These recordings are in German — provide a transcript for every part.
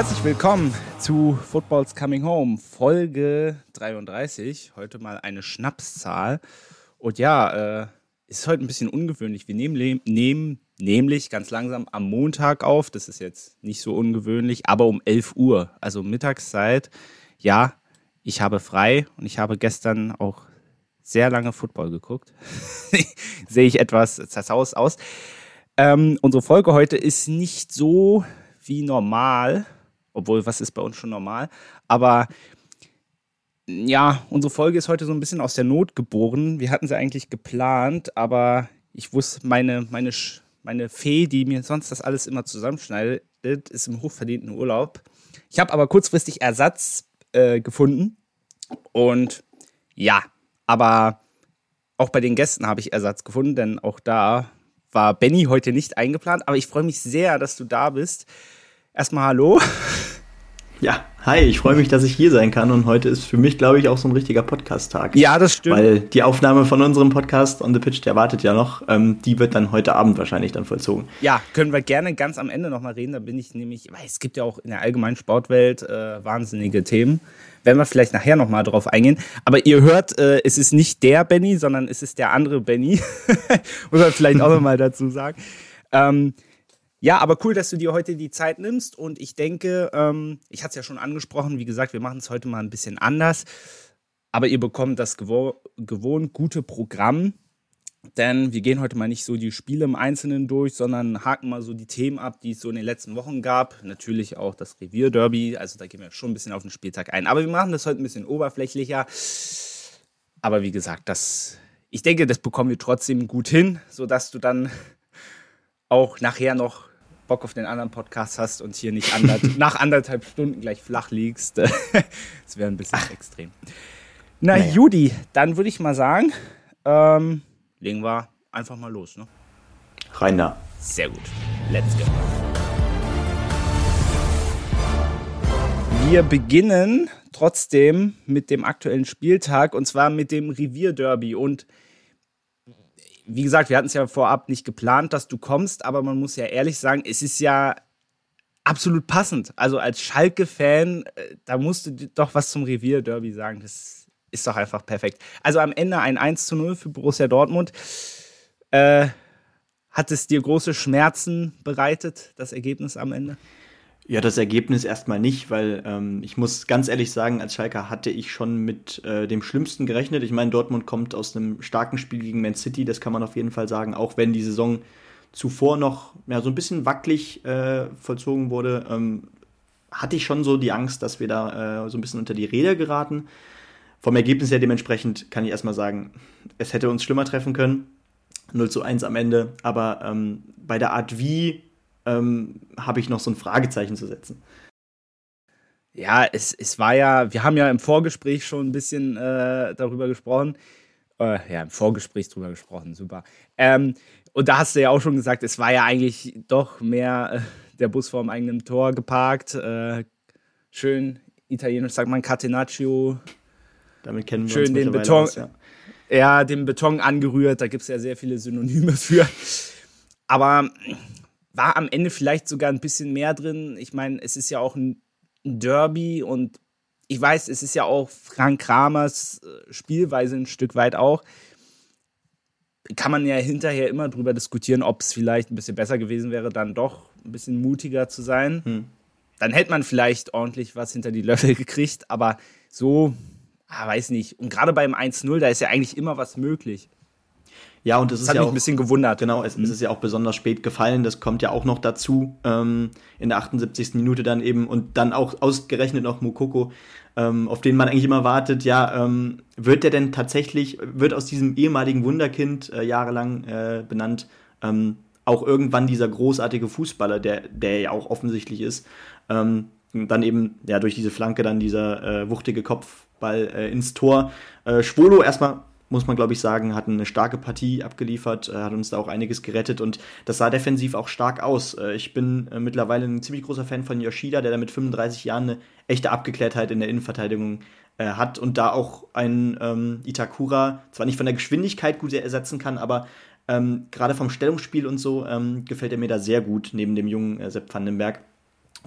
Herzlich willkommen zu Football's Coming Home, Folge 33. Heute mal eine Schnapszahl. Und ja, äh, ist heute ein bisschen ungewöhnlich. Wir nehmen, nehmen nämlich ganz langsam am Montag auf. Das ist jetzt nicht so ungewöhnlich, aber um 11 Uhr, also Mittagszeit. Ja, ich habe frei und ich habe gestern auch sehr lange Football geguckt. Sehe ich etwas zerzaust aus. Ähm, unsere Folge heute ist nicht so wie normal, obwohl was ist bei uns schon normal, aber ja, unsere Folge ist heute so ein bisschen aus der Not geboren. Wir hatten sie eigentlich geplant, aber ich wusste, meine, meine, meine Fee, die mir sonst das alles immer zusammenschneidet, ist im hochverdienten Urlaub. Ich habe aber kurzfristig Ersatz äh, gefunden. Und ja, aber auch bei den Gästen habe ich Ersatz gefunden, denn auch da war Benny heute nicht eingeplant. Aber ich freue mich sehr, dass du da bist. Erstmal hallo. Ja, hi, ich freue mich, dass ich hier sein kann und heute ist für mich, glaube ich, auch so ein richtiger Podcast-Tag. Ja, das stimmt. Weil die Aufnahme von unserem Podcast On the Pitch, der wartet ja noch, ähm, die wird dann heute Abend wahrscheinlich dann vollzogen. Ja, können wir gerne ganz am Ende nochmal reden, da bin ich nämlich, weil es gibt ja auch in der allgemeinen Sportwelt äh, wahnsinnige Themen. Werden wir vielleicht nachher nochmal drauf eingehen. Aber ihr hört, äh, es ist nicht der Benny, sondern es ist der andere Benny. Muss man vielleicht auch nochmal dazu sagen. Ähm, ja, aber cool, dass du dir heute die Zeit nimmst. Und ich denke, ähm, ich hatte es ja schon angesprochen, wie gesagt, wir machen es heute mal ein bisschen anders. Aber ihr bekommt das gewo gewohnt gute Programm. Denn wir gehen heute mal nicht so die Spiele im Einzelnen durch, sondern haken mal so die Themen ab, die es so in den letzten Wochen gab. Natürlich auch das Revierderby. Also da gehen wir schon ein bisschen auf den Spieltag ein. Aber wir machen das heute ein bisschen oberflächlicher. Aber wie gesagt, das, ich denke, das bekommen wir trotzdem gut hin, sodass du dann auch nachher noch Bock auf den anderen Podcast hast und hier nicht andert nach anderthalb Stunden gleich flach liegst. das wäre ein bisschen Ach. extrem. Na, naja. Judy, dann würde ich mal sagen, ähm, legen wir einfach mal los. Ne? Rein da. Sehr gut. Let's go. Wir beginnen trotzdem mit dem aktuellen Spieltag und zwar mit dem Revierderby. Und wie gesagt, wir hatten es ja vorab nicht geplant, dass du kommst, aber man muss ja ehrlich sagen, es ist ja absolut passend. Also als Schalke-Fan, äh, da musst du doch was zum Revier-Derby sagen. Das ist doch einfach perfekt. Also am Ende ein 1 zu 0 für Borussia Dortmund. Äh, hat es dir große Schmerzen bereitet, das Ergebnis am Ende? Ja, das Ergebnis erstmal nicht, weil ähm, ich muss ganz ehrlich sagen, als Schalker hatte ich schon mit äh, dem Schlimmsten gerechnet. Ich meine, Dortmund kommt aus einem starken Spiel gegen Man City, das kann man auf jeden Fall sagen, auch wenn die Saison zuvor noch ja, so ein bisschen wackelig äh, vollzogen wurde, ähm, hatte ich schon so die Angst, dass wir da äh, so ein bisschen unter die Räder geraten. Vom Ergebnis her dementsprechend kann ich erstmal sagen, es hätte uns schlimmer treffen können. 0 zu 1 am Ende, aber ähm, bei der Art, wie ähm, habe ich noch so ein Fragezeichen zu setzen. Ja, es, es war ja, wir haben ja im Vorgespräch schon ein bisschen äh, darüber gesprochen. Äh, ja, im Vorgespräch drüber gesprochen, super. Ähm, und da hast du ja auch schon gesagt, es war ja eigentlich doch mehr äh, der Bus vor dem eigenen Tor geparkt. Äh, schön italienisch sagt man Catenaccio. Damit kennen wir schön uns den Beton, aus, ja. ja, den Beton angerührt. Da gibt es ja sehr viele Synonyme für. Aber war am Ende vielleicht sogar ein bisschen mehr drin. Ich meine, es ist ja auch ein Derby und ich weiß, es ist ja auch Frank Kramers äh, Spielweise ein Stück weit auch. Kann man ja hinterher immer drüber diskutieren, ob es vielleicht ein bisschen besser gewesen wäre, dann doch ein bisschen mutiger zu sein. Hm. Dann hätte man vielleicht ordentlich was hinter die Löffel gekriegt, aber so, ah, weiß nicht. Und gerade beim 1-0, da ist ja eigentlich immer was möglich. Ja, und es ist hat ja mich auch, ein bisschen gewundert. Genau, es, mhm. es, ist ja auch besonders spät gefallen. Das kommt ja auch noch dazu ähm, in der 78. Minute dann eben und dann auch ausgerechnet noch Mukoko, ähm, auf den man eigentlich immer wartet. Ja, ähm, wird der denn tatsächlich, wird aus diesem ehemaligen Wunderkind äh, jahrelang äh, benannt, ähm, auch irgendwann dieser großartige Fußballer, der, der ja auch offensichtlich ist, ähm, dann eben ja durch diese Flanke dann dieser äh, wuchtige Kopfball äh, ins Tor. Äh, Schwolo erstmal muss man glaube ich sagen, hat eine starke Partie abgeliefert, äh, hat uns da auch einiges gerettet und das sah defensiv auch stark aus. Äh, ich bin äh, mittlerweile ein ziemlich großer Fan von Yoshida, der da mit 35 Jahren eine echte Abgeklärtheit in der Innenverteidigung hat und da auch ein ähm, Itakura zwar nicht von der Geschwindigkeit gut ersetzen kann, aber ähm, gerade vom Stellungsspiel und so ähm, gefällt er mir da sehr gut neben dem jungen äh, Sepp Vandenberg.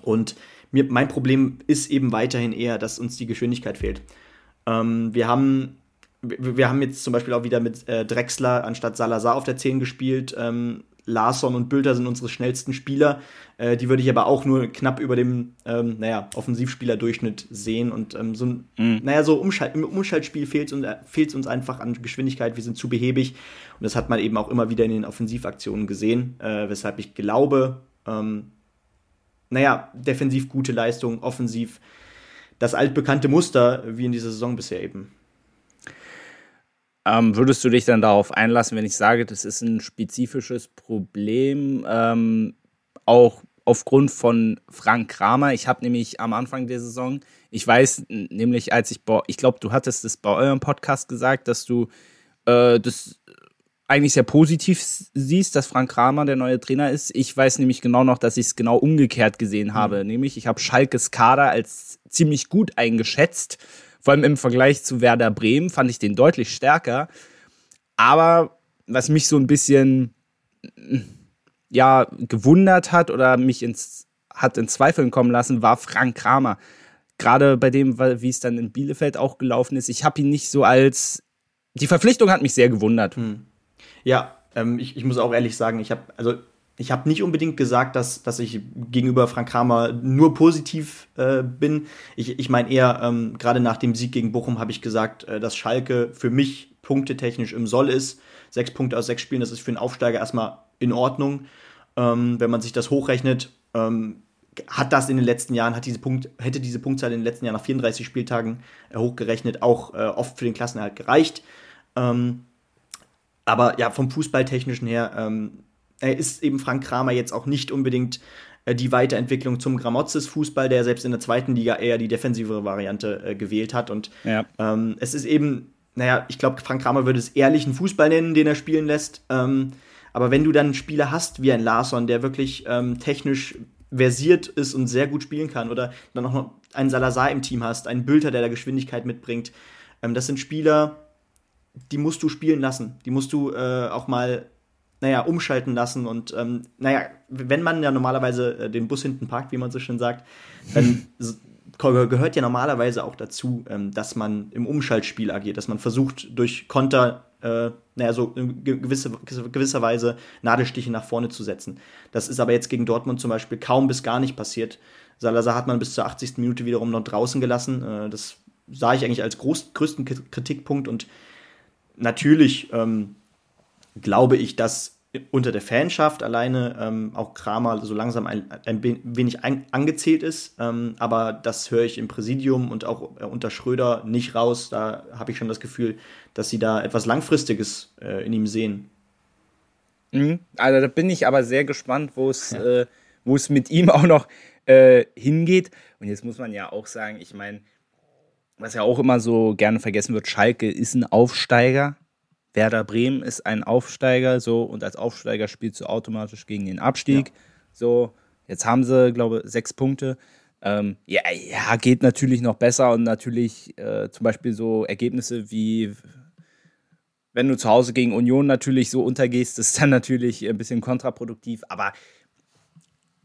Und mir, mein Problem ist eben weiterhin eher, dass uns die Geschwindigkeit fehlt. Ähm, wir haben wir haben jetzt zum Beispiel auch wieder mit äh, Drexler anstatt Salazar auf der 10 gespielt. Ähm, Larsson und Bülter sind unsere schnellsten Spieler. Äh, die würde ich aber auch nur knapp über dem, ähm, naja, Offensivspielerdurchschnitt sehen. Und ähm, so ein, mhm. naja, so Umschalt, im Umschaltspiel fehlt es uns, äh, uns einfach an Geschwindigkeit. Wir sind zu behäbig. Und das hat man eben auch immer wieder in den Offensivaktionen gesehen. Äh, weshalb ich glaube, ähm, naja, defensiv gute Leistung, offensiv das altbekannte Muster, wie in dieser Saison bisher eben. Ähm, würdest du dich dann darauf einlassen, wenn ich sage, das ist ein spezifisches Problem, ähm, auch aufgrund von Frank Kramer? Ich habe nämlich am Anfang der Saison, ich weiß nämlich, als ich, ich glaube, du hattest es bei eurem Podcast gesagt, dass du äh, das eigentlich sehr positiv siehst, dass Frank Kramer der neue Trainer ist. Ich weiß nämlich genau noch, dass ich es genau umgekehrt gesehen mhm. habe. Nämlich, ich habe Schalkes Kader als ziemlich gut eingeschätzt vor allem im Vergleich zu Werder Bremen fand ich den deutlich stärker. Aber was mich so ein bisschen ja, gewundert hat oder mich ins, hat in Zweifeln kommen lassen, war Frank Kramer. Gerade bei dem, wie es dann in Bielefeld auch gelaufen ist. Ich habe ihn nicht so als. Die Verpflichtung hat mich sehr gewundert. Hm. Ja, ähm, ich, ich muss auch ehrlich sagen, ich habe, also ich habe nicht unbedingt gesagt, dass, dass ich gegenüber Frank Kramer nur positiv äh, bin. Ich, ich meine eher, ähm, gerade nach dem Sieg gegen Bochum habe ich gesagt, äh, dass Schalke für mich punktetechnisch im Soll ist. Sechs Punkte aus sechs Spielen, das ist für einen Aufsteiger erstmal in Ordnung. Ähm, wenn man sich das hochrechnet, ähm, hat das in den letzten Jahren, hat diese Punkt, hätte diese Punktzahl in den letzten Jahren nach 34 Spieltagen äh, hochgerechnet auch äh, oft für den Klassenerhalt gereicht. Ähm, aber ja, vom Fußballtechnischen her er ist eben Frank Kramer jetzt auch nicht unbedingt äh, die Weiterentwicklung zum Gramotzes-Fußball, der selbst in der zweiten Liga eher die defensivere Variante äh, gewählt hat. Und ja. ähm, es ist eben, naja, ich glaube, Frank Kramer würde es ehrlichen Fußball nennen, den er spielen lässt. Ähm, aber wenn du dann einen Spieler hast wie ein Larsson, der wirklich ähm, technisch versiert ist und sehr gut spielen kann, oder dann auch noch einen Salazar im Team hast, einen Bülter, der da Geschwindigkeit mitbringt, ähm, das sind Spieler, die musst du spielen lassen. Die musst du äh, auch mal naja, umschalten lassen. Und ähm, naja, wenn man ja normalerweise äh, den Bus hinten parkt, wie man so schön sagt, dann gehört ja normalerweise auch dazu, ähm, dass man im Umschaltspiel agiert, dass man versucht, durch Konter, äh, naja, so in gewisse, gewisser Weise Nadelstiche nach vorne zu setzen. Das ist aber jetzt gegen Dortmund zum Beispiel kaum bis gar nicht passiert. Salazar hat man bis zur 80. Minute wiederum noch draußen gelassen. Äh, das sah ich eigentlich als groß, größten Kritikpunkt und natürlich ähm, glaube ich, dass unter der Fanschaft alleine ähm, auch Kramer so langsam ein, ein wenig ein, angezählt ist. Ähm, aber das höre ich im Präsidium und auch äh, unter Schröder nicht raus. Da habe ich schon das Gefühl, dass sie da etwas Langfristiges äh, in ihm sehen. Mhm. Also da bin ich aber sehr gespannt, wo es, ja. äh, wo es mit ihm auch noch äh, hingeht. Und jetzt muss man ja auch sagen, ich meine, was ja auch immer so gerne vergessen wird, Schalke ist ein Aufsteiger. Werder Bremen ist ein Aufsteiger, so und als Aufsteiger spielst du automatisch gegen den Abstieg. Ja. So, jetzt haben sie, glaube ich, sechs Punkte. Ähm, ja, ja, geht natürlich noch besser und natürlich äh, zum Beispiel so Ergebnisse wie wenn du zu Hause gegen Union natürlich so untergehst, ist dann natürlich ein bisschen kontraproduktiv, aber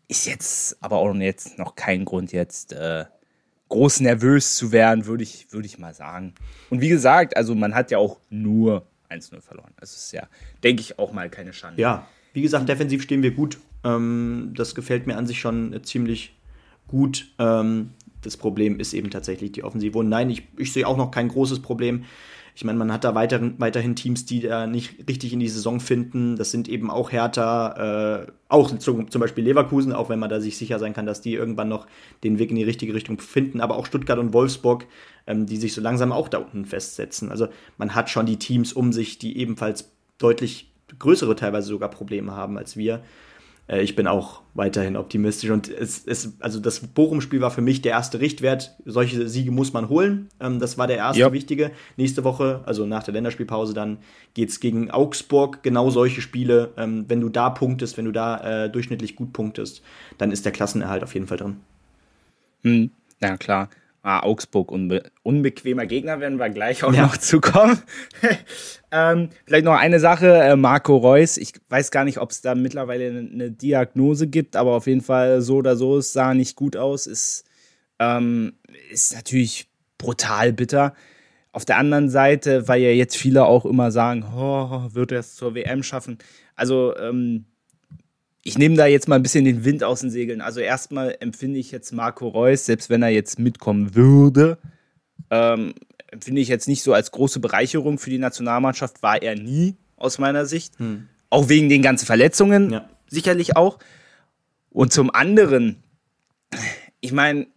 ist jetzt aber auch jetzt noch kein Grund, jetzt äh, groß nervös zu werden, würde ich, würd ich mal sagen. Und wie gesagt, also man hat ja auch nur 1-0 verloren. Das ist ja, denke ich, auch mal keine Schande. Ja, wie gesagt, defensiv stehen wir gut. Ähm, das gefällt mir an sich schon ziemlich gut. Ähm, das Problem ist eben tatsächlich die Offensive. Und nein, ich, ich sehe auch noch kein großes Problem. Ich meine, man hat da weiterhin, weiterhin Teams, die da nicht richtig in die Saison finden. Das sind eben auch Hertha, äh, auch zum, zum Beispiel Leverkusen, auch wenn man da sich sicher sein kann, dass die irgendwann noch den Weg in die richtige Richtung finden. Aber auch Stuttgart und Wolfsburg, ähm, die sich so langsam auch da unten festsetzen. Also man hat schon die Teams um sich, die ebenfalls deutlich größere teilweise sogar Probleme haben als wir. Äh, ich bin auch weiterhin optimistisch. Und es, es, also das Bochum-Spiel war für mich der erste Richtwert. Solche Siege muss man holen. Ähm, das war der erste ja. wichtige. Nächste Woche, also nach der Länderspielpause, dann geht es gegen Augsburg. Genau solche Spiele. Ähm, wenn du da punktest, wenn du da äh, durchschnittlich gut punktest, dann ist der Klassenerhalt auf jeden Fall drin. Hm, ja, klar. Ah, Augsburg, unbe unbequemer Gegner, werden wir gleich auch ja. noch zukommen. ähm, vielleicht noch eine Sache, äh, Marco Reus. Ich weiß gar nicht, ob es da mittlerweile eine, eine Diagnose gibt, aber auf jeden Fall so oder so, es sah nicht gut aus. Ist, ähm, ist natürlich brutal bitter. Auf der anderen Seite, weil ja jetzt viele auch immer sagen, oh, wird er es zur WM schaffen. Also, ähm, ich nehme da jetzt mal ein bisschen den Wind aus den Segeln. Also erstmal empfinde ich jetzt Marco Reus, selbst wenn er jetzt mitkommen würde, ähm, empfinde ich jetzt nicht so als große Bereicherung für die Nationalmannschaft, war er nie aus meiner Sicht. Hm. Auch wegen den ganzen Verletzungen, ja. sicherlich auch. Und zum anderen, ich meine,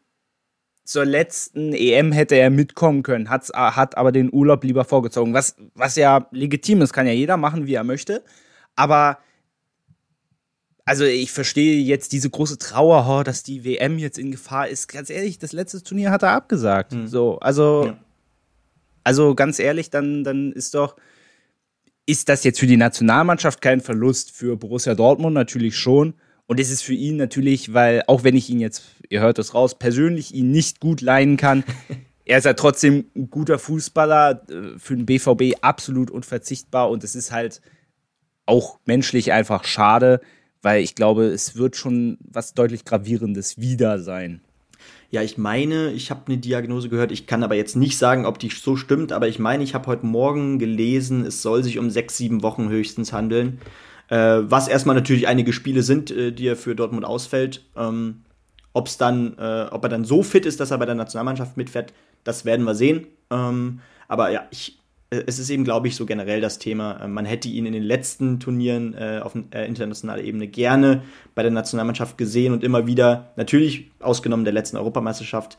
zur letzten EM hätte er mitkommen können, hat's, hat aber den Urlaub lieber vorgezogen, was, was ja legitim ist, kann ja jeder machen, wie er möchte. Aber also ich verstehe jetzt diese große Trauer, oh, dass die WM jetzt in Gefahr ist. Ganz ehrlich, das letzte Turnier hat er abgesagt. Mhm. So, also, ja. also ganz ehrlich, dann, dann ist doch, ist das jetzt für die Nationalmannschaft kein Verlust, für Borussia Dortmund natürlich schon. Und es ist für ihn natürlich, weil, auch wenn ich ihn jetzt, ihr hört es raus, persönlich ihn nicht gut leiden kann, er ist ja trotzdem ein guter Fußballer, äh, für den BVB absolut unverzichtbar und es ist halt auch menschlich einfach schade, weil ich glaube, es wird schon was deutlich gravierendes wieder sein. Ja, ich meine, ich habe eine Diagnose gehört. Ich kann aber jetzt nicht sagen, ob die so stimmt, aber ich meine, ich habe heute Morgen gelesen, es soll sich um sechs, sieben Wochen höchstens handeln. Äh, was erstmal natürlich einige Spiele sind, äh, die er für Dortmund ausfällt. Ähm, Ob's dann, äh, ob er dann so fit ist, dass er bei der Nationalmannschaft mitfährt, das werden wir sehen. Ähm, aber ja, ich es ist eben, glaube ich, so generell das Thema. Äh, man hätte ihn in den letzten Turnieren äh, auf äh, internationaler Ebene gerne bei der Nationalmannschaft gesehen und immer wieder, natürlich ausgenommen der letzten Europameisterschaft,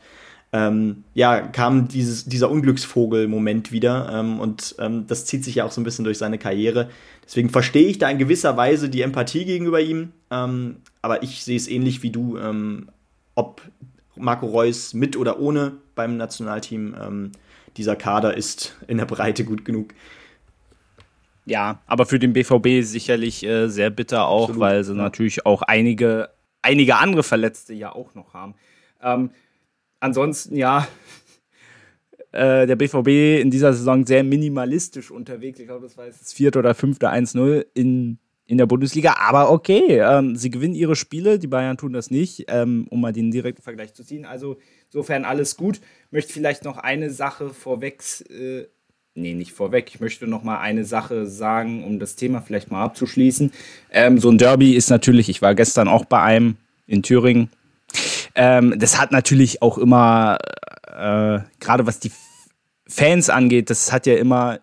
ähm, ja, kam dieses, dieser Unglücksvogel-Moment wieder ähm, und ähm, das zieht sich ja auch so ein bisschen durch seine Karriere. Deswegen verstehe ich da in gewisser Weise die Empathie gegenüber ihm, ähm, aber ich sehe es ähnlich wie du, ähm, ob Marco Reus mit oder ohne beim Nationalteam ähm, dieser Kader ist in der Breite gut genug. Ja, aber für den BVB sicherlich äh, sehr bitter auch, Absolut, weil sie ja. natürlich auch einige, einige andere Verletzte ja auch noch haben. Ähm, ansonsten, ja, äh, der BVB in dieser Saison sehr minimalistisch unterwegs. Ich glaube, das war jetzt das vierte oder fünfte 1-0 in, in der Bundesliga. Aber okay, ähm, sie gewinnen ihre Spiele, die Bayern tun das nicht, ähm, um mal den direkten Vergleich zu ziehen. Also insofern alles gut möchte vielleicht noch eine Sache vorweg, äh, nee, nicht vorweg, ich möchte noch mal eine Sache sagen, um das Thema vielleicht mal abzuschließen. Ähm, so ein Derby ist natürlich, ich war gestern auch bei einem in Thüringen. Ähm, das hat natürlich auch immer, äh, gerade was die Fans angeht, das hat ja immer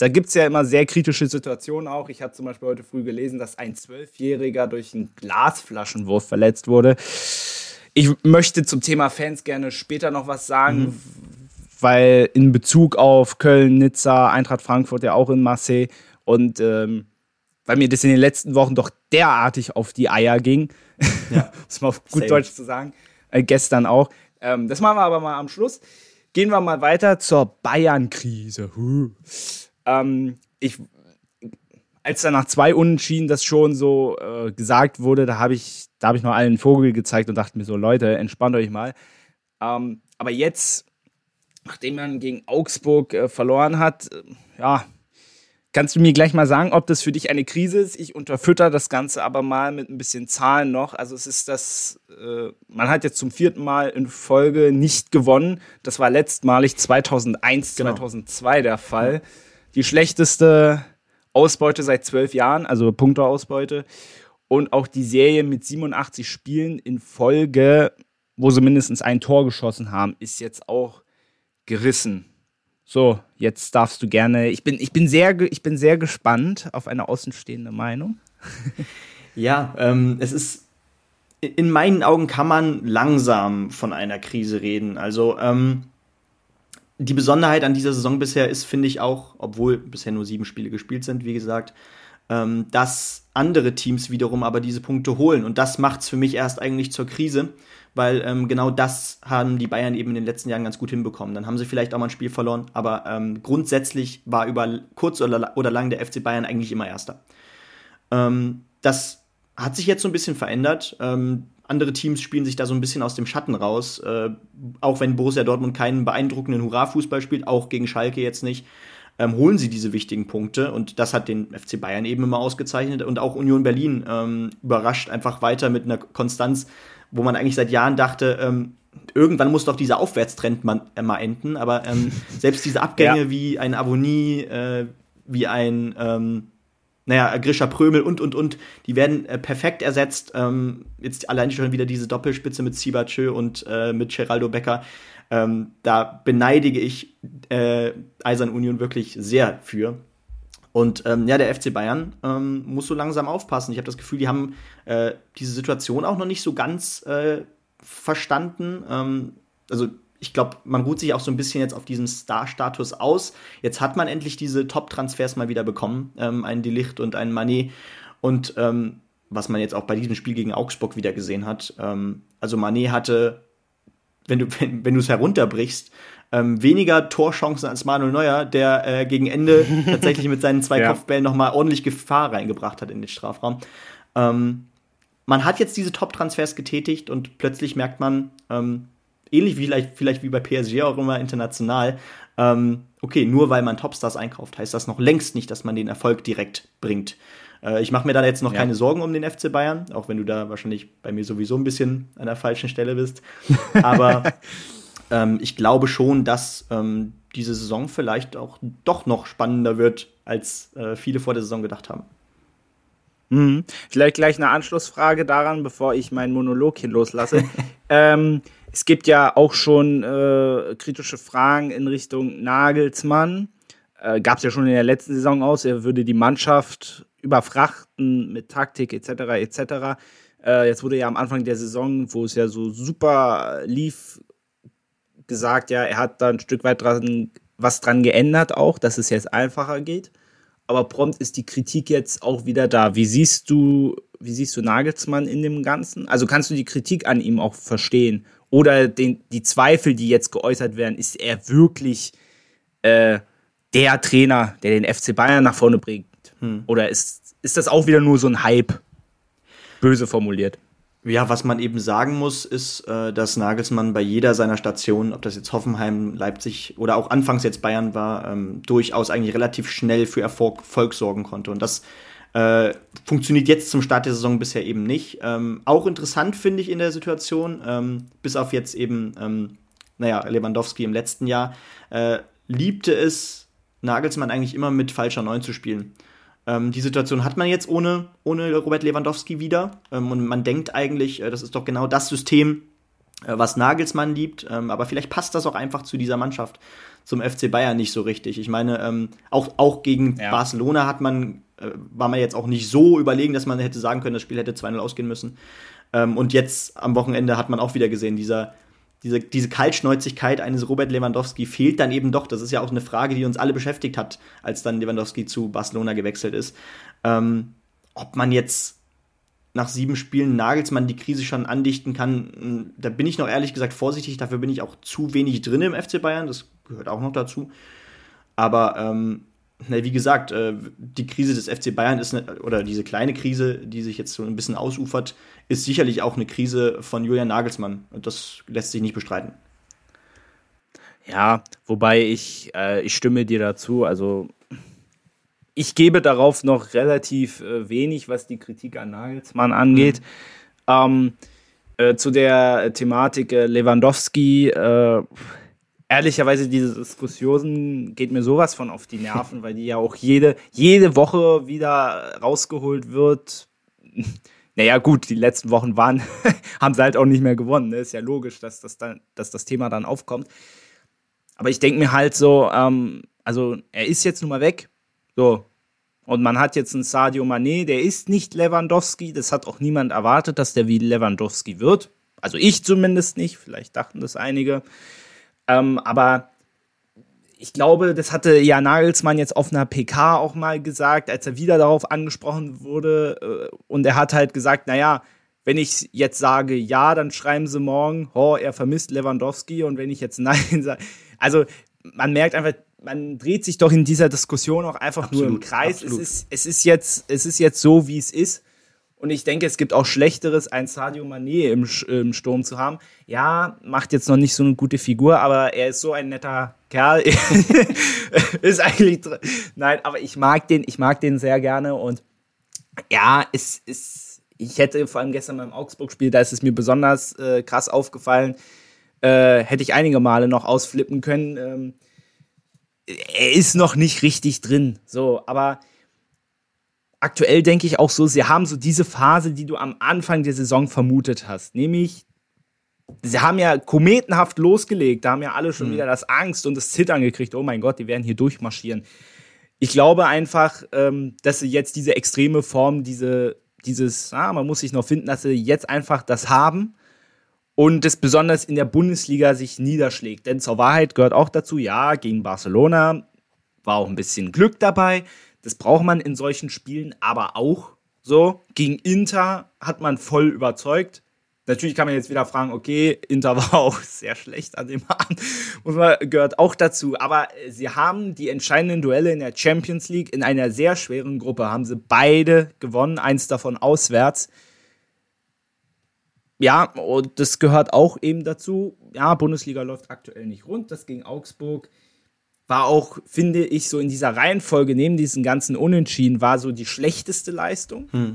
da gibt es ja immer sehr kritische Situationen auch. Ich habe zum Beispiel heute früh gelesen, dass ein Zwölfjähriger durch einen Glasflaschenwurf verletzt wurde. Ich möchte zum Thema Fans gerne später noch was sagen, mhm. weil in Bezug auf Köln, Nizza, Eintracht Frankfurt ja auch in Marseille und ähm, weil mir das in den letzten Wochen doch derartig auf die Eier ging, ja. um mal auf gut Same. Deutsch zu sagen, äh, gestern auch. Ähm, das machen wir aber mal am Schluss. Gehen wir mal weiter zur Bayern-Krise. Ähm, ich als dann nach zwei Unentschieden das schon so äh, gesagt wurde, da habe ich, da ich noch allen Vogel gezeigt und dachte mir so, Leute, entspannt euch mal. Ähm, aber jetzt, nachdem man gegen Augsburg äh, verloren hat, äh, ja, kannst du mir gleich mal sagen, ob das für dich eine Krise ist? Ich unterfütter das Ganze aber mal mit ein bisschen Zahlen noch. Also es ist das, äh, man hat jetzt zum vierten Mal in Folge nicht gewonnen. Das war letztmalig 2001, genau. 2002 der Fall. Die schlechteste Ausbeute seit zwölf Jahren, also Punkteausbeute. Und auch die Serie mit 87 Spielen in Folge, wo sie mindestens ein Tor geschossen haben, ist jetzt auch gerissen. So, jetzt darfst du gerne. Ich bin, ich bin, sehr, ich bin sehr gespannt auf eine außenstehende Meinung. ja, ähm, es ist. In meinen Augen kann man langsam von einer Krise reden. Also, ähm, die Besonderheit an dieser Saison bisher ist, finde ich auch, obwohl bisher nur sieben Spiele gespielt sind, wie gesagt, ähm, dass andere Teams wiederum aber diese Punkte holen. Und das macht es für mich erst eigentlich zur Krise, weil ähm, genau das haben die Bayern eben in den letzten Jahren ganz gut hinbekommen. Dann haben sie vielleicht auch mal ein Spiel verloren, aber ähm, grundsätzlich war über kurz oder, oder lang der FC Bayern eigentlich immer Erster. Ähm, das hat sich jetzt so ein bisschen verändert. Andere Teams spielen sich da so ein bisschen aus dem Schatten raus. Äh, auch wenn Borussia Dortmund keinen beeindruckenden Hurra-Fußball spielt, auch gegen Schalke jetzt nicht, ähm, holen sie diese wichtigen Punkte. Und das hat den FC Bayern eben immer ausgezeichnet. Und auch Union Berlin ähm, überrascht einfach weiter mit einer Konstanz, wo man eigentlich seit Jahren dachte, ähm, irgendwann muss doch dieser Aufwärtstrend mal, äh, mal enden. Aber ähm, selbst diese Abgänge ja. wie ein Avonie, äh, wie ein ähm, naja, Grisha Prömel und, und, und, die werden äh, perfekt ersetzt. Ähm, jetzt allein schon wieder diese Doppelspitze mit Sibachö und äh, mit Geraldo Becker. Ähm, da beneidige ich äh, Eisern Union wirklich sehr für. Und ähm, ja, der FC Bayern ähm, muss so langsam aufpassen. Ich habe das Gefühl, die haben äh, diese Situation auch noch nicht so ganz äh, verstanden. Ähm, also ich glaube, man ruht sich auch so ein bisschen jetzt auf diesem Star-Status aus. Jetzt hat man endlich diese Top-Transfers mal wieder bekommen, ähm, einen Delicht und einen Manet. Und ähm, was man jetzt auch bei diesem Spiel gegen Augsburg wieder gesehen hat. Ähm, also Manet hatte, wenn du wenn, wenn du es herunterbrichst, ähm, weniger Torchancen als Manuel Neuer, der äh, gegen Ende tatsächlich mit seinen zwei ja. Kopfbällen nochmal ordentlich Gefahr reingebracht hat in den Strafraum. Ähm, man hat jetzt diese Top-Transfers getätigt und plötzlich merkt man, ähm, ähnlich wie vielleicht, vielleicht wie bei PSG auch immer international, ähm, okay, nur weil man Topstars einkauft, heißt das noch längst nicht, dass man den Erfolg direkt bringt. Äh, ich mache mir da jetzt noch ja. keine Sorgen um den FC Bayern, auch wenn du da wahrscheinlich bei mir sowieso ein bisschen an der falschen Stelle bist. Aber ähm, ich glaube schon, dass ähm, diese Saison vielleicht auch doch noch spannender wird, als äh, viele vor der Saison gedacht haben. Mhm. Vielleicht gleich eine Anschlussfrage daran, bevor ich meinen Monolog hier loslasse. ähm, es gibt ja auch schon äh, kritische Fragen in Richtung Nagelsmann. Äh, Gab es ja schon in der letzten Saison aus, er würde die Mannschaft überfrachten mit Taktik etc. etc. Äh, jetzt wurde ja am Anfang der Saison, wo es ja so super lief, gesagt, ja, er hat da ein Stück weit dran, was dran geändert auch, dass es jetzt einfacher geht. Aber prompt ist die Kritik jetzt auch wieder da. Wie siehst du, wie siehst du Nagelsmann in dem Ganzen? Also kannst du die Kritik an ihm auch verstehen? Oder den, die Zweifel, die jetzt geäußert werden, ist er wirklich äh, der Trainer, der den FC Bayern nach vorne bringt? Hm. Oder ist, ist das auch wieder nur so ein Hype? Böse formuliert. Ja, was man eben sagen muss, ist, äh, dass Nagelsmann bei jeder seiner Stationen, ob das jetzt Hoffenheim, Leipzig oder auch anfangs jetzt Bayern war, ähm, durchaus eigentlich relativ schnell für Erfolg, Erfolg sorgen konnte. Und das äh, funktioniert jetzt zum Start der Saison bisher eben nicht. Ähm, auch interessant finde ich in der Situation, ähm, bis auf jetzt eben, ähm, naja, Lewandowski im letzten Jahr, äh, liebte es Nagelsmann eigentlich immer mit falscher Neun zu spielen. Ähm, die Situation hat man jetzt ohne, ohne Robert Lewandowski wieder. Ähm, und man denkt eigentlich, äh, das ist doch genau das System, äh, was Nagelsmann liebt. Ähm, aber vielleicht passt das auch einfach zu dieser Mannschaft, zum FC Bayern nicht so richtig. Ich meine, auch, auch gegen ja. Barcelona hat man, war man jetzt auch nicht so überlegen, dass man hätte sagen können, das Spiel hätte 2-0 ausgehen müssen. Ähm, und jetzt am Wochenende hat man auch wieder gesehen, dieser diese, diese Kaltschnäuzigkeit eines Robert Lewandowski fehlt dann eben doch. Das ist ja auch eine Frage, die uns alle beschäftigt hat, als dann Lewandowski zu Barcelona gewechselt ist. Ähm, ob man jetzt nach sieben Spielen Nagelsmann die Krise schon andichten kann, hm, da bin ich noch ehrlich gesagt vorsichtig. Dafür bin ich auch zu wenig drin im FC Bayern. Das gehört auch noch dazu. Aber ähm, na, wie gesagt, äh, die Krise des FC Bayern ist, ne, oder diese kleine Krise, die sich jetzt so ein bisschen ausufert, ist sicherlich auch eine Krise von Julian Nagelsmann. Und das lässt sich nicht bestreiten. Ja, wobei ich, äh, ich stimme dir dazu. Also ich gebe darauf noch relativ äh, wenig, was die Kritik an Nagelsmann angeht. Mhm. Ähm, äh, zu der Thematik äh, Lewandowski äh, ehrlicherweise, diese Diskussionen geht mir sowas von auf die Nerven, weil die ja auch jede, jede Woche wieder rausgeholt wird. Naja, gut, die letzten Wochen waren, haben sie halt auch nicht mehr gewonnen. Ne? Ist ja logisch, dass das, dann, dass das Thema dann aufkommt. Aber ich denke mir halt so, ähm, also er ist jetzt nun mal weg. So. Und man hat jetzt einen Sadio Mané, der ist nicht Lewandowski. Das hat auch niemand erwartet, dass der wie Lewandowski wird. Also ich zumindest nicht. Vielleicht dachten das einige. Ähm, aber ich glaube, das hatte ja Nagelsmann jetzt auf einer PK auch mal gesagt, als er wieder darauf angesprochen wurde. Äh, und er hat halt gesagt, naja, wenn ich jetzt sage ja, dann schreiben sie morgen, oh, er vermisst Lewandowski. Und wenn ich jetzt nein sage, also man merkt einfach, man dreht sich doch in dieser Diskussion auch einfach absolut, nur im Kreis. Es ist, es, ist jetzt, es ist jetzt so, wie es ist. Und ich denke, es gibt auch Schlechteres, ein Sadio Mané im, im, Sturm zu haben. Ja, macht jetzt noch nicht so eine gute Figur, aber er ist so ein netter Kerl. ist eigentlich. Nein, aber ich mag den, ich mag den sehr gerne. Und ja, es ist. Ich hätte vor allem gestern beim Augsburg-Spiel, da ist es mir besonders äh, krass aufgefallen, äh, hätte ich einige Male noch ausflippen können. Ähm, er ist noch nicht richtig drin. So, aber aktuell denke ich auch so, sie haben so diese Phase, die du am Anfang der Saison vermutet hast. Nämlich, sie haben ja kometenhaft losgelegt, da haben ja alle schon mhm. wieder das Angst und das Zittern gekriegt. Oh mein Gott, die werden hier durchmarschieren. Ich glaube einfach, ähm, dass sie jetzt diese extreme Form, diese, dieses, ah, man muss sich noch finden, dass sie jetzt einfach das haben und es besonders in der Bundesliga sich niederschlägt. Denn zur Wahrheit gehört auch dazu, ja, gegen Barcelona war auch ein bisschen Glück dabei. Das braucht man in solchen Spielen aber auch so. Gegen Inter hat man voll überzeugt. Natürlich kann man jetzt wieder fragen, okay, Inter war auch sehr schlecht an dem Abend, muss man, gehört auch dazu. Aber sie haben die entscheidenden Duelle in der Champions League in einer sehr schweren Gruppe, haben sie beide gewonnen, eins davon auswärts ja, und das gehört auch eben dazu. Ja, Bundesliga läuft aktuell nicht rund. Das gegen Augsburg war auch, finde ich, so in dieser Reihenfolge neben diesen ganzen Unentschieden war so die schlechteste Leistung. Hm.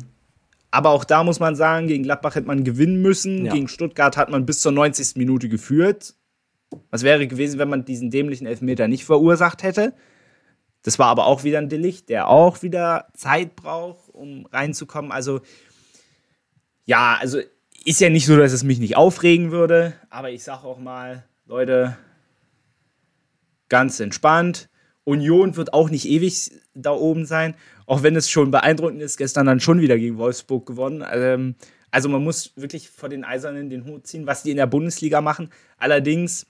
Aber auch da muss man sagen, gegen Gladbach hätte man gewinnen müssen. Ja. Gegen Stuttgart hat man bis zur 90. Minute geführt. Was wäre gewesen, wenn man diesen dämlichen Elfmeter nicht verursacht hätte? Das war aber auch wieder ein Delikt, der auch wieder Zeit braucht, um reinzukommen. Also, ja, also ist ja nicht so, dass es mich nicht aufregen würde, aber ich sage auch mal, Leute, ganz entspannt. Union wird auch nicht ewig da oben sein, auch wenn es schon beeindruckend ist, gestern dann schon wieder gegen Wolfsburg gewonnen. Ähm, also man muss wirklich vor den Eisernen den Hut ziehen, was die in der Bundesliga machen. Allerdings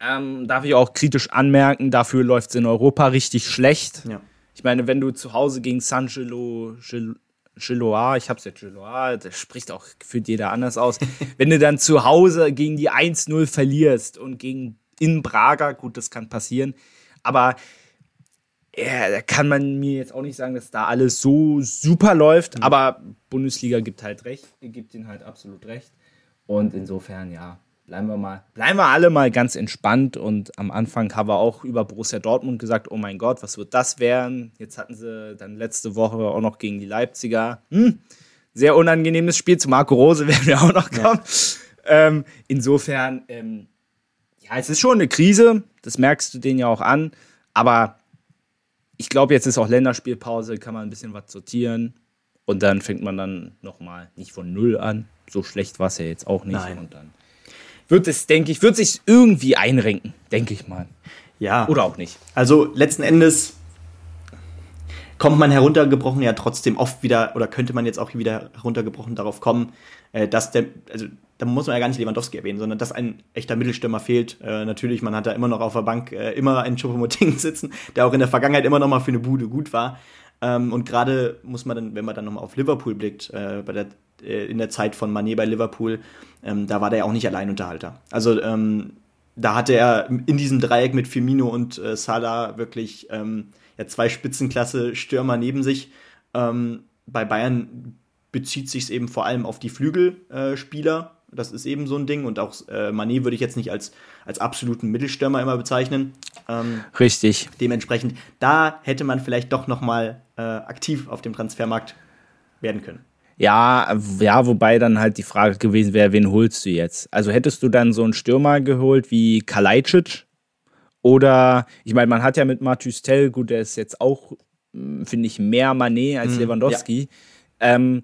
ähm, darf ich auch kritisch anmerken, dafür läuft es in Europa richtig schlecht. Ja. Ich meine, wenn du zu Hause gegen San Gelo, Chiloa, ich hab's ja Chiloa, das spricht auch für jeder anders aus. Wenn du dann zu Hause gegen die 1-0 verlierst und gegen in Braga, gut, das kann passieren, aber ja, da kann man mir jetzt auch nicht sagen, dass da alles so super läuft, mhm. aber Bundesliga gibt halt recht, gibt ihnen halt absolut recht. Und insofern, ja, bleiben wir mal, bleiben wir alle mal ganz entspannt und am Anfang haben wir auch über Borussia Dortmund gesagt, oh mein Gott, was wird das werden? Jetzt hatten sie dann letzte Woche auch noch gegen die Leipziger. Hm, sehr unangenehmes Spiel. Zu Marco Rose werden wir auch noch kommen. Ja. Ähm, insofern, ähm, ja, es ist schon eine Krise, das merkst du denen ja auch an, aber ich glaube, jetzt ist auch Länderspielpause, kann man ein bisschen was sortieren und dann fängt man dann nochmal nicht von Null an. So schlecht war es ja jetzt auch nicht. Nein. Und dann wird es, denke ich, wird sich irgendwie einrenken, denke ich mal. Ja. Oder auch nicht. Also letzten Endes kommt man heruntergebrochen ja trotzdem oft wieder, oder könnte man jetzt auch wieder heruntergebrochen darauf kommen, äh, dass der, also da muss man ja gar nicht Lewandowski erwähnen, sondern dass ein echter Mittelstürmer fehlt. Äh, natürlich, man hat da immer noch auf der Bank äh, immer einen Choupo-Moting sitzen, der auch in der Vergangenheit immer noch mal für eine Bude gut war. Ähm, und gerade muss man dann, wenn man dann nochmal auf Liverpool blickt, äh, bei der, äh, in der Zeit von Manet bei Liverpool, ähm, da war der ja auch nicht Alleinunterhalter. Also ähm, da hatte er in diesem Dreieck mit Firmino und äh, Salah wirklich ähm, ja, zwei Spitzenklasse-Stürmer neben sich. Ähm, bei Bayern bezieht sich es eben vor allem auf die Flügelspieler. das ist eben so ein Ding. Und auch äh, Manet würde ich jetzt nicht als, als absoluten Mittelstürmer immer bezeichnen. Ähm, Richtig. Dementsprechend, da hätte man vielleicht doch noch mal äh, aktiv auf dem Transfermarkt werden können. Ja, ja, wobei dann halt die Frage gewesen wäre, wen holst du jetzt? Also hättest du dann so einen Stürmer geholt wie Kalajdzic? Oder, ich meine, man hat ja mit Matthäus Tell, gut, der ist jetzt auch, hm, finde ich, mehr Manet als mhm, Lewandowski. Ja. Ähm,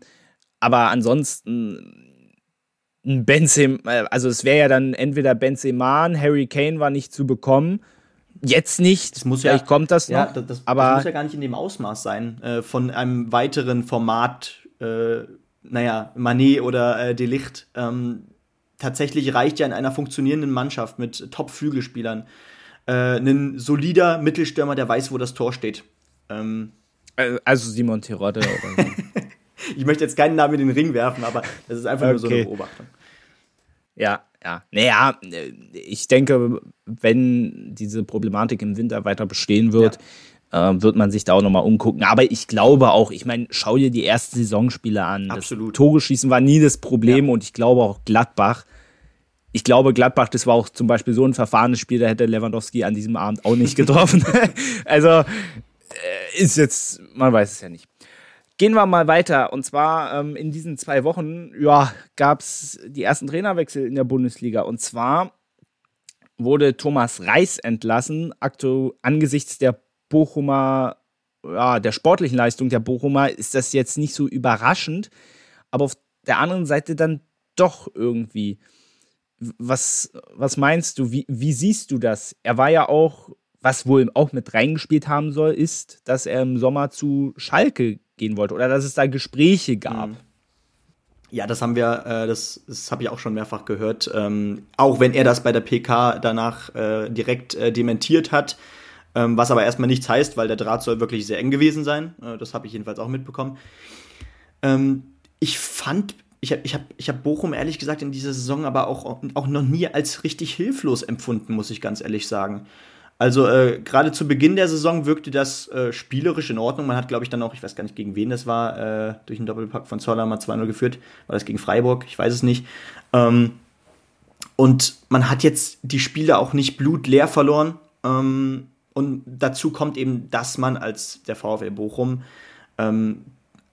aber ansonsten ein Benzema, also es wäre ja dann entweder Benzema, Harry Kane war nicht zu bekommen Jetzt nicht, das muss vielleicht ja, kommt das noch. Ja, das, das, aber das muss ja gar nicht in dem Ausmaß sein, äh, von einem weiteren Format, äh, naja, Manet oder äh, Delicht. Ähm, tatsächlich reicht ja in einer funktionierenden Mannschaft mit Top-Flügelspielern äh, ein solider Mittelstürmer, der weiß, wo das Tor steht. Ähm, äh, also Simon Terodde oder so. ich möchte jetzt keinen Namen in den Ring werfen, aber das ist einfach okay. nur so eine Beobachtung. Ja, ja. Naja, ich denke, wenn diese Problematik im Winter weiter bestehen wird, äh, wird man sich da auch nochmal umgucken. Aber ich glaube auch, ich meine, schau dir die ersten Saisonspiele an. Absolut. Das Tore schießen war nie das Problem ja. und ich glaube auch Gladbach. Ich glaube, Gladbach, das war auch zum Beispiel so ein verfahrenes Spiel, da hätte Lewandowski an diesem Abend auch nicht getroffen. also äh, ist jetzt, man weiß es ja nicht. Gehen wir mal weiter. Und zwar ähm, in diesen zwei Wochen ja, gab es die ersten Trainerwechsel in der Bundesliga. Und zwar wurde Thomas Reis entlassen, aktuell angesichts der Bochumer, ja, der sportlichen Leistung der Bochumer ist das jetzt nicht so überraschend, aber auf der anderen Seite dann doch irgendwie. Was, was meinst du? Wie, wie siehst du das? Er war ja auch, was wohl auch mit reingespielt haben soll, ist, dass er im Sommer zu Schalke gehen wollte oder dass es da Gespräche gab. Mhm. Ja, das haben wir, äh, das, das habe ich auch schon mehrfach gehört. Ähm, auch wenn er das bei der PK danach äh, direkt äh, dementiert hat, ähm, was aber erstmal nichts heißt, weil der Draht soll wirklich sehr eng gewesen sein. Äh, das habe ich jedenfalls auch mitbekommen. Ähm, ich fand, ich habe ich hab, ich hab Bochum ehrlich gesagt in dieser Saison aber auch, auch noch nie als richtig hilflos empfunden, muss ich ganz ehrlich sagen. Also äh, gerade zu Beginn der Saison wirkte das äh, spielerisch in Ordnung. Man hat, glaube ich, dann auch, ich weiß gar nicht, gegen wen das war, äh, durch einen Doppelpack von Zoller mal 2-0 geführt. War das gegen Freiburg? Ich weiß es nicht. Ähm, und man hat jetzt die Spiele auch nicht blutleer verloren. Ähm, und dazu kommt eben, dass man als der VfL Bochum ähm,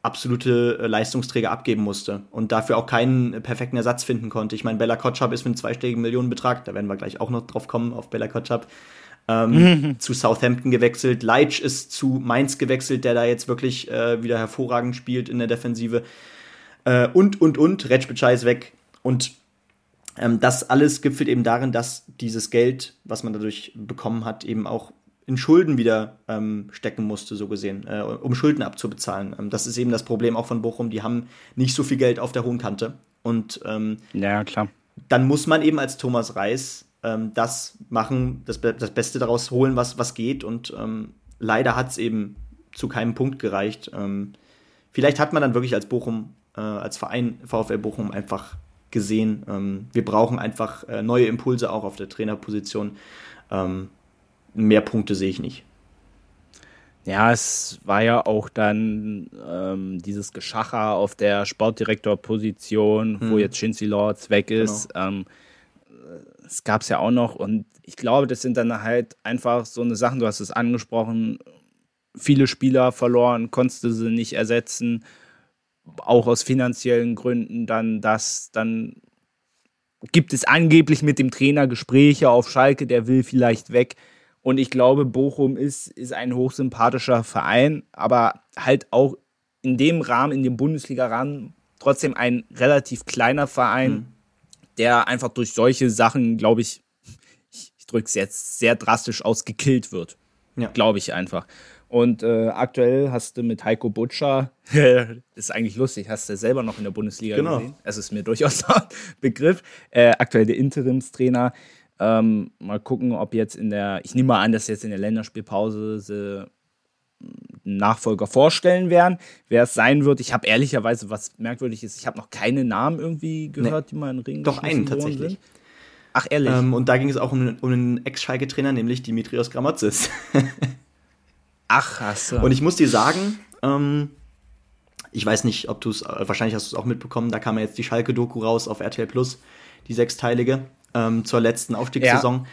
absolute äh, Leistungsträger abgeben musste und dafür auch keinen perfekten Ersatz finden konnte. Ich meine, Bella Kotschap ist mit einem zweistelligen Millionenbetrag, da werden wir gleich auch noch drauf kommen, auf Bella Kotschap, ähm, mhm. zu Southampton gewechselt. Leitch ist zu Mainz gewechselt, der da jetzt wirklich äh, wieder hervorragend spielt in der Defensive. Äh, und, und, und. Retschbitschei ist weg. Und ähm, das alles gipfelt eben darin, dass dieses Geld, was man dadurch bekommen hat, eben auch in Schulden wieder ähm, stecken musste, so gesehen, äh, um Schulden abzubezahlen. Ähm, das ist eben das Problem auch von Bochum. Die haben nicht so viel Geld auf der hohen Kante. Und ähm, ja, klar. Dann muss man eben als Thomas Reis ähm, das machen, das, das Beste daraus holen, was, was geht. Und ähm, leider hat es eben zu keinem Punkt gereicht. Ähm, vielleicht hat man dann wirklich als Bochum, äh, als Verein VfL Bochum einfach gesehen, ähm, wir brauchen einfach äh, neue Impulse auch auf der Trainerposition. Ähm, mehr Punkte sehe ich nicht. Ja, es war ja auch dann ähm, dieses Geschacher auf der Sportdirektorposition, hm. wo jetzt Shinzi Lords weg ist. Genau. Ähm, es gab es ja auch noch und ich glaube, das sind dann halt einfach so eine Sachen, du hast es angesprochen, viele Spieler verloren, konntest du sie nicht ersetzen, auch aus finanziellen Gründen dann das, dann gibt es angeblich mit dem Trainer Gespräche auf Schalke, der will vielleicht weg. Und ich glaube, Bochum ist, ist ein hochsympathischer Verein, aber halt auch in dem Rahmen, in dem Bundesliga-Rahmen, trotzdem ein relativ kleiner Verein. Mhm der einfach durch solche Sachen, glaube ich, ich, ich drücke es jetzt sehr drastisch aus, gekillt wird. Ja. Glaube ich einfach. Und äh, aktuell hast du mit Heiko Butcher, ist eigentlich lustig, hast du selber noch in der Bundesliga genau. gesehen. Es ist mir durchaus ein Begriff. Äh, aktuell der Interimstrainer. Ähm, mal gucken, ob jetzt in der, ich nehme mal an, dass jetzt in der Länderspielpause sie Nachfolger vorstellen werden. Wer es sein wird, ich habe ehrlicherweise, was merkwürdig ist, ich habe noch keine Namen irgendwie gehört, nee. die mal in Ring Doch einen tatsächlich. Sind. Ach, ehrlich. Ähm, und da ging es auch um, um einen Ex-Schalke-Trainer, nämlich Dimitrios Gramotzis. Ach, hast du. Und ich muss dir sagen, ähm, ich weiß nicht, ob du es, äh, wahrscheinlich hast du es auch mitbekommen, da kam ja jetzt die Schalke-Doku raus auf RTL Plus, die sechsteilige, ähm, zur letzten Aufstiegssaison. Ja.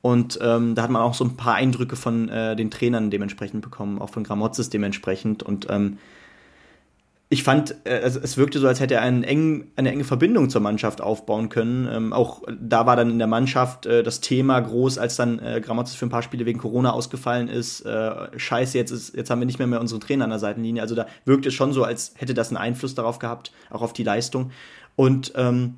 Und ähm, da hat man auch so ein paar Eindrücke von äh, den Trainern dementsprechend bekommen, auch von Gramozis dementsprechend. Und ähm, ich fand, äh, es wirkte so, als hätte er einen engen, eine enge Verbindung zur Mannschaft aufbauen können. Ähm, auch da war dann in der Mannschaft äh, das Thema groß, als dann äh, Gramozis für ein paar Spiele wegen Corona ausgefallen ist. Äh, scheiße, jetzt, ist, jetzt haben wir nicht mehr, mehr unseren Trainer an der Seitenlinie. Also da wirkte es schon so, als hätte das einen Einfluss darauf gehabt, auch auf die Leistung. Und ähm,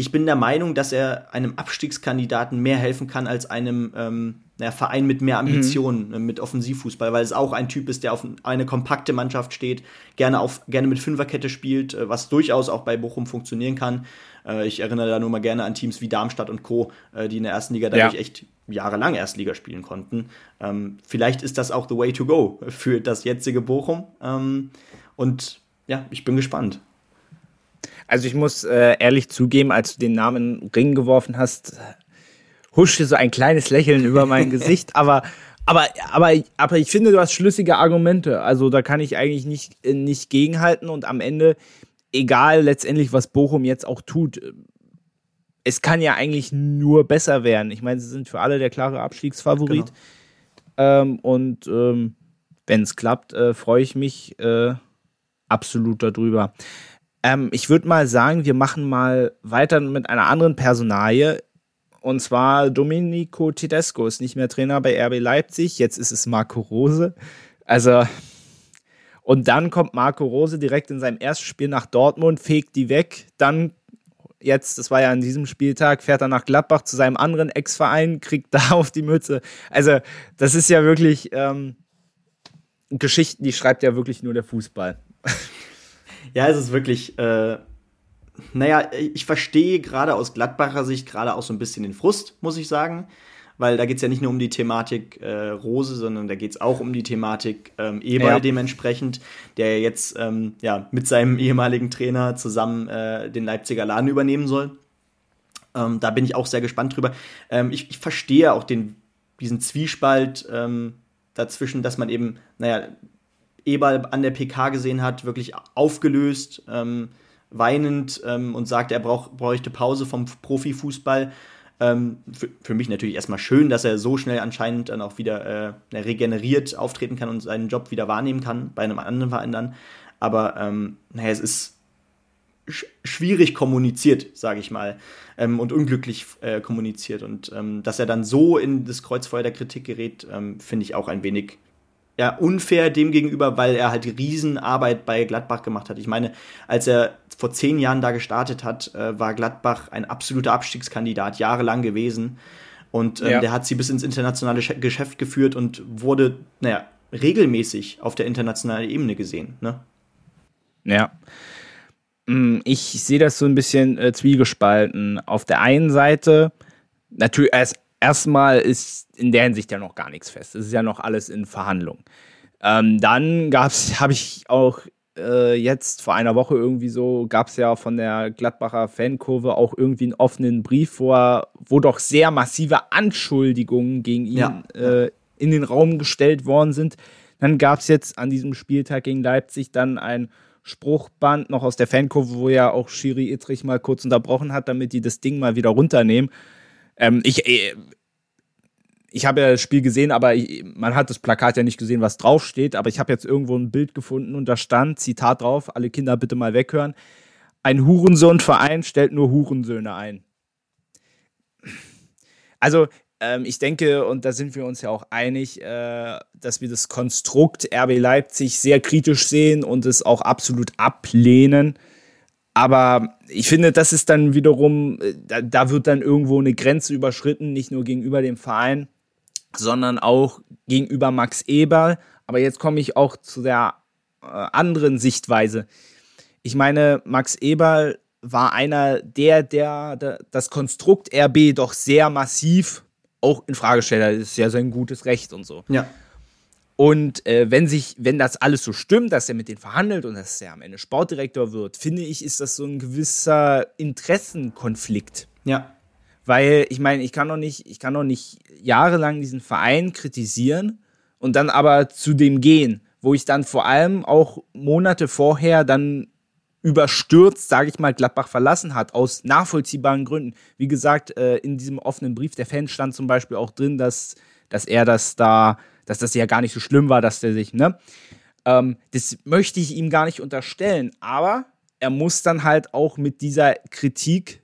ich bin der Meinung, dass er einem Abstiegskandidaten mehr helfen kann als einem ähm, ja, Verein mit mehr Ambitionen, mhm. Mit Offensivfußball, weil es auch ein Typ ist, der auf eine kompakte Mannschaft steht, gerne, auf, gerne mit Fünferkette spielt, äh, was durchaus auch bei Bochum funktionieren kann. Äh, ich erinnere da nur mal gerne an Teams wie Darmstadt und Co., äh, die in der ersten Liga dadurch ja. echt jahrelang Erstliga spielen konnten. Ähm, vielleicht ist das auch the way to go für das jetzige Bochum. Ähm, und ja, ich bin gespannt. Also ich muss äh, ehrlich zugeben, als du den Namen Ring geworfen hast, huschte so ein kleines Lächeln über mein Gesicht, aber aber, aber, aber ich finde, du hast schlüssige Argumente. Also da kann ich eigentlich nicht, äh, nicht gegenhalten und am Ende, egal letztendlich, was Bochum jetzt auch tut, es kann ja eigentlich nur besser werden. Ich meine, sie sind für alle der klare Abstiegsfavorit. Genau. Ähm, und ähm, wenn es klappt, äh, freue ich mich äh, absolut darüber. Ähm, ich würde mal sagen, wir machen mal weiter mit einer anderen Personalie. Und zwar Domenico Tedesco ist nicht mehr Trainer bei RB Leipzig. Jetzt ist es Marco Rose. Also, und dann kommt Marco Rose direkt in seinem ersten Spiel nach Dortmund, fegt die weg. Dann, jetzt, das war ja an diesem Spieltag, fährt er nach Gladbach zu seinem anderen Ex-Verein, kriegt da auf die Mütze. Also, das ist ja wirklich ähm, Geschichten, die schreibt ja wirklich nur der Fußball. Ja, es ist wirklich, äh, naja, ich verstehe gerade aus Gladbacher Sicht gerade auch so ein bisschen den Frust, muss ich sagen. Weil da geht es ja nicht nur um die Thematik äh, Rose, sondern da geht es auch um die Thematik ähm, Eberl ja. dementsprechend, der jetzt ähm, ja, mit seinem ehemaligen Trainer zusammen äh, den Leipziger Laden übernehmen soll. Ähm, da bin ich auch sehr gespannt drüber. Ähm, ich, ich, verstehe auch den, diesen Zwiespalt ähm, dazwischen, dass man eben, naja, Eberl an der PK gesehen hat, wirklich aufgelöst, ähm, weinend ähm, und sagt, er brauch, bräuchte Pause vom Profifußball. Ähm, für, für, mich natürlich erstmal schön, dass er so schnell anscheinend dann auch wieder äh, regeneriert auftreten kann und seinen Job wieder wahrnehmen kann bei einem anderen Verein dann. Aber ähm, naja, es ist sch schwierig kommuniziert, sage ich mal, ähm, und unglücklich äh, kommuniziert. Und ähm, dass er dann so in das Kreuzfeuer der Kritik gerät, finde ich auch ein wenig ja, unfair dem gegenüber, weil er halt Riesenarbeit bei Gladbach gemacht hat. Ich meine, als er vor zehn Jahren da gestartet hat, äh, war Gladbach ein absoluter Abstiegskandidat, jahrelang gewesen. Und ähm, ja. der hat sie bis ins internationale Geschäft geführt und wurde, naja, regelmäßig auf der internationalen Ebene gesehen. Ne? Ja. Mm, ich sehe das so ein bisschen äh, zwiegespalten. Auf der einen Seite, natürlich, er ist erstmal ist in der Hinsicht ja noch gar nichts fest. Es ist ja noch alles in Verhandlung. Ähm, dann gab's, habe ich auch äh, jetzt vor einer Woche irgendwie so, gab es ja von der Gladbacher Fankurve auch irgendwie einen offenen Brief, wo, er, wo doch sehr massive Anschuldigungen gegen ihn ja. äh, in den Raum gestellt worden sind. Dann gab es jetzt an diesem Spieltag gegen Leipzig dann ein Spruchband noch aus der Fankurve, wo ja auch Schiri Ittrich mal kurz unterbrochen hat, damit die das Ding mal wieder runternehmen. Ähm, ich äh, ich habe ja das Spiel gesehen, aber ich, man hat das Plakat ja nicht gesehen, was draufsteht. Aber ich habe jetzt irgendwo ein Bild gefunden und da stand, Zitat drauf, alle Kinder bitte mal weghören. Ein Hurensohnverein stellt nur Hurensöhne ein. Also, ähm, ich denke, und da sind wir uns ja auch einig, äh, dass wir das Konstrukt RB Leipzig sehr kritisch sehen und es auch absolut ablehnen. Aber ich finde, das ist dann wiederum, äh, da, da, wird dann irgendwo eine Grenze überschritten, nicht nur gegenüber dem Verein, sondern auch gegenüber Max Eberl. Aber jetzt komme ich auch zu der äh, anderen Sichtweise. Ich meine, Max Eberl war einer der, der, der das Konstrukt RB doch sehr massiv auch in Frage stellt. Das ist ja sein gutes Recht und so. Ja. Und äh, wenn sich, wenn das alles so stimmt, dass er mit denen verhandelt und dass er am Ende Sportdirektor wird, finde ich, ist das so ein gewisser Interessenkonflikt. Ja. Weil ich meine, ich kann doch nicht, ich kann doch nicht jahrelang diesen Verein kritisieren und dann aber zu dem gehen, wo ich dann vor allem auch Monate vorher dann überstürzt, sage ich mal, Gladbach verlassen hat, aus nachvollziehbaren Gründen. Wie gesagt, äh, in diesem offenen Brief der Fans stand zum Beispiel auch drin, dass, dass er das da dass das ja gar nicht so schlimm war, dass der sich, ne? Ähm, das möchte ich ihm gar nicht unterstellen, aber er muss dann halt auch mit dieser Kritik,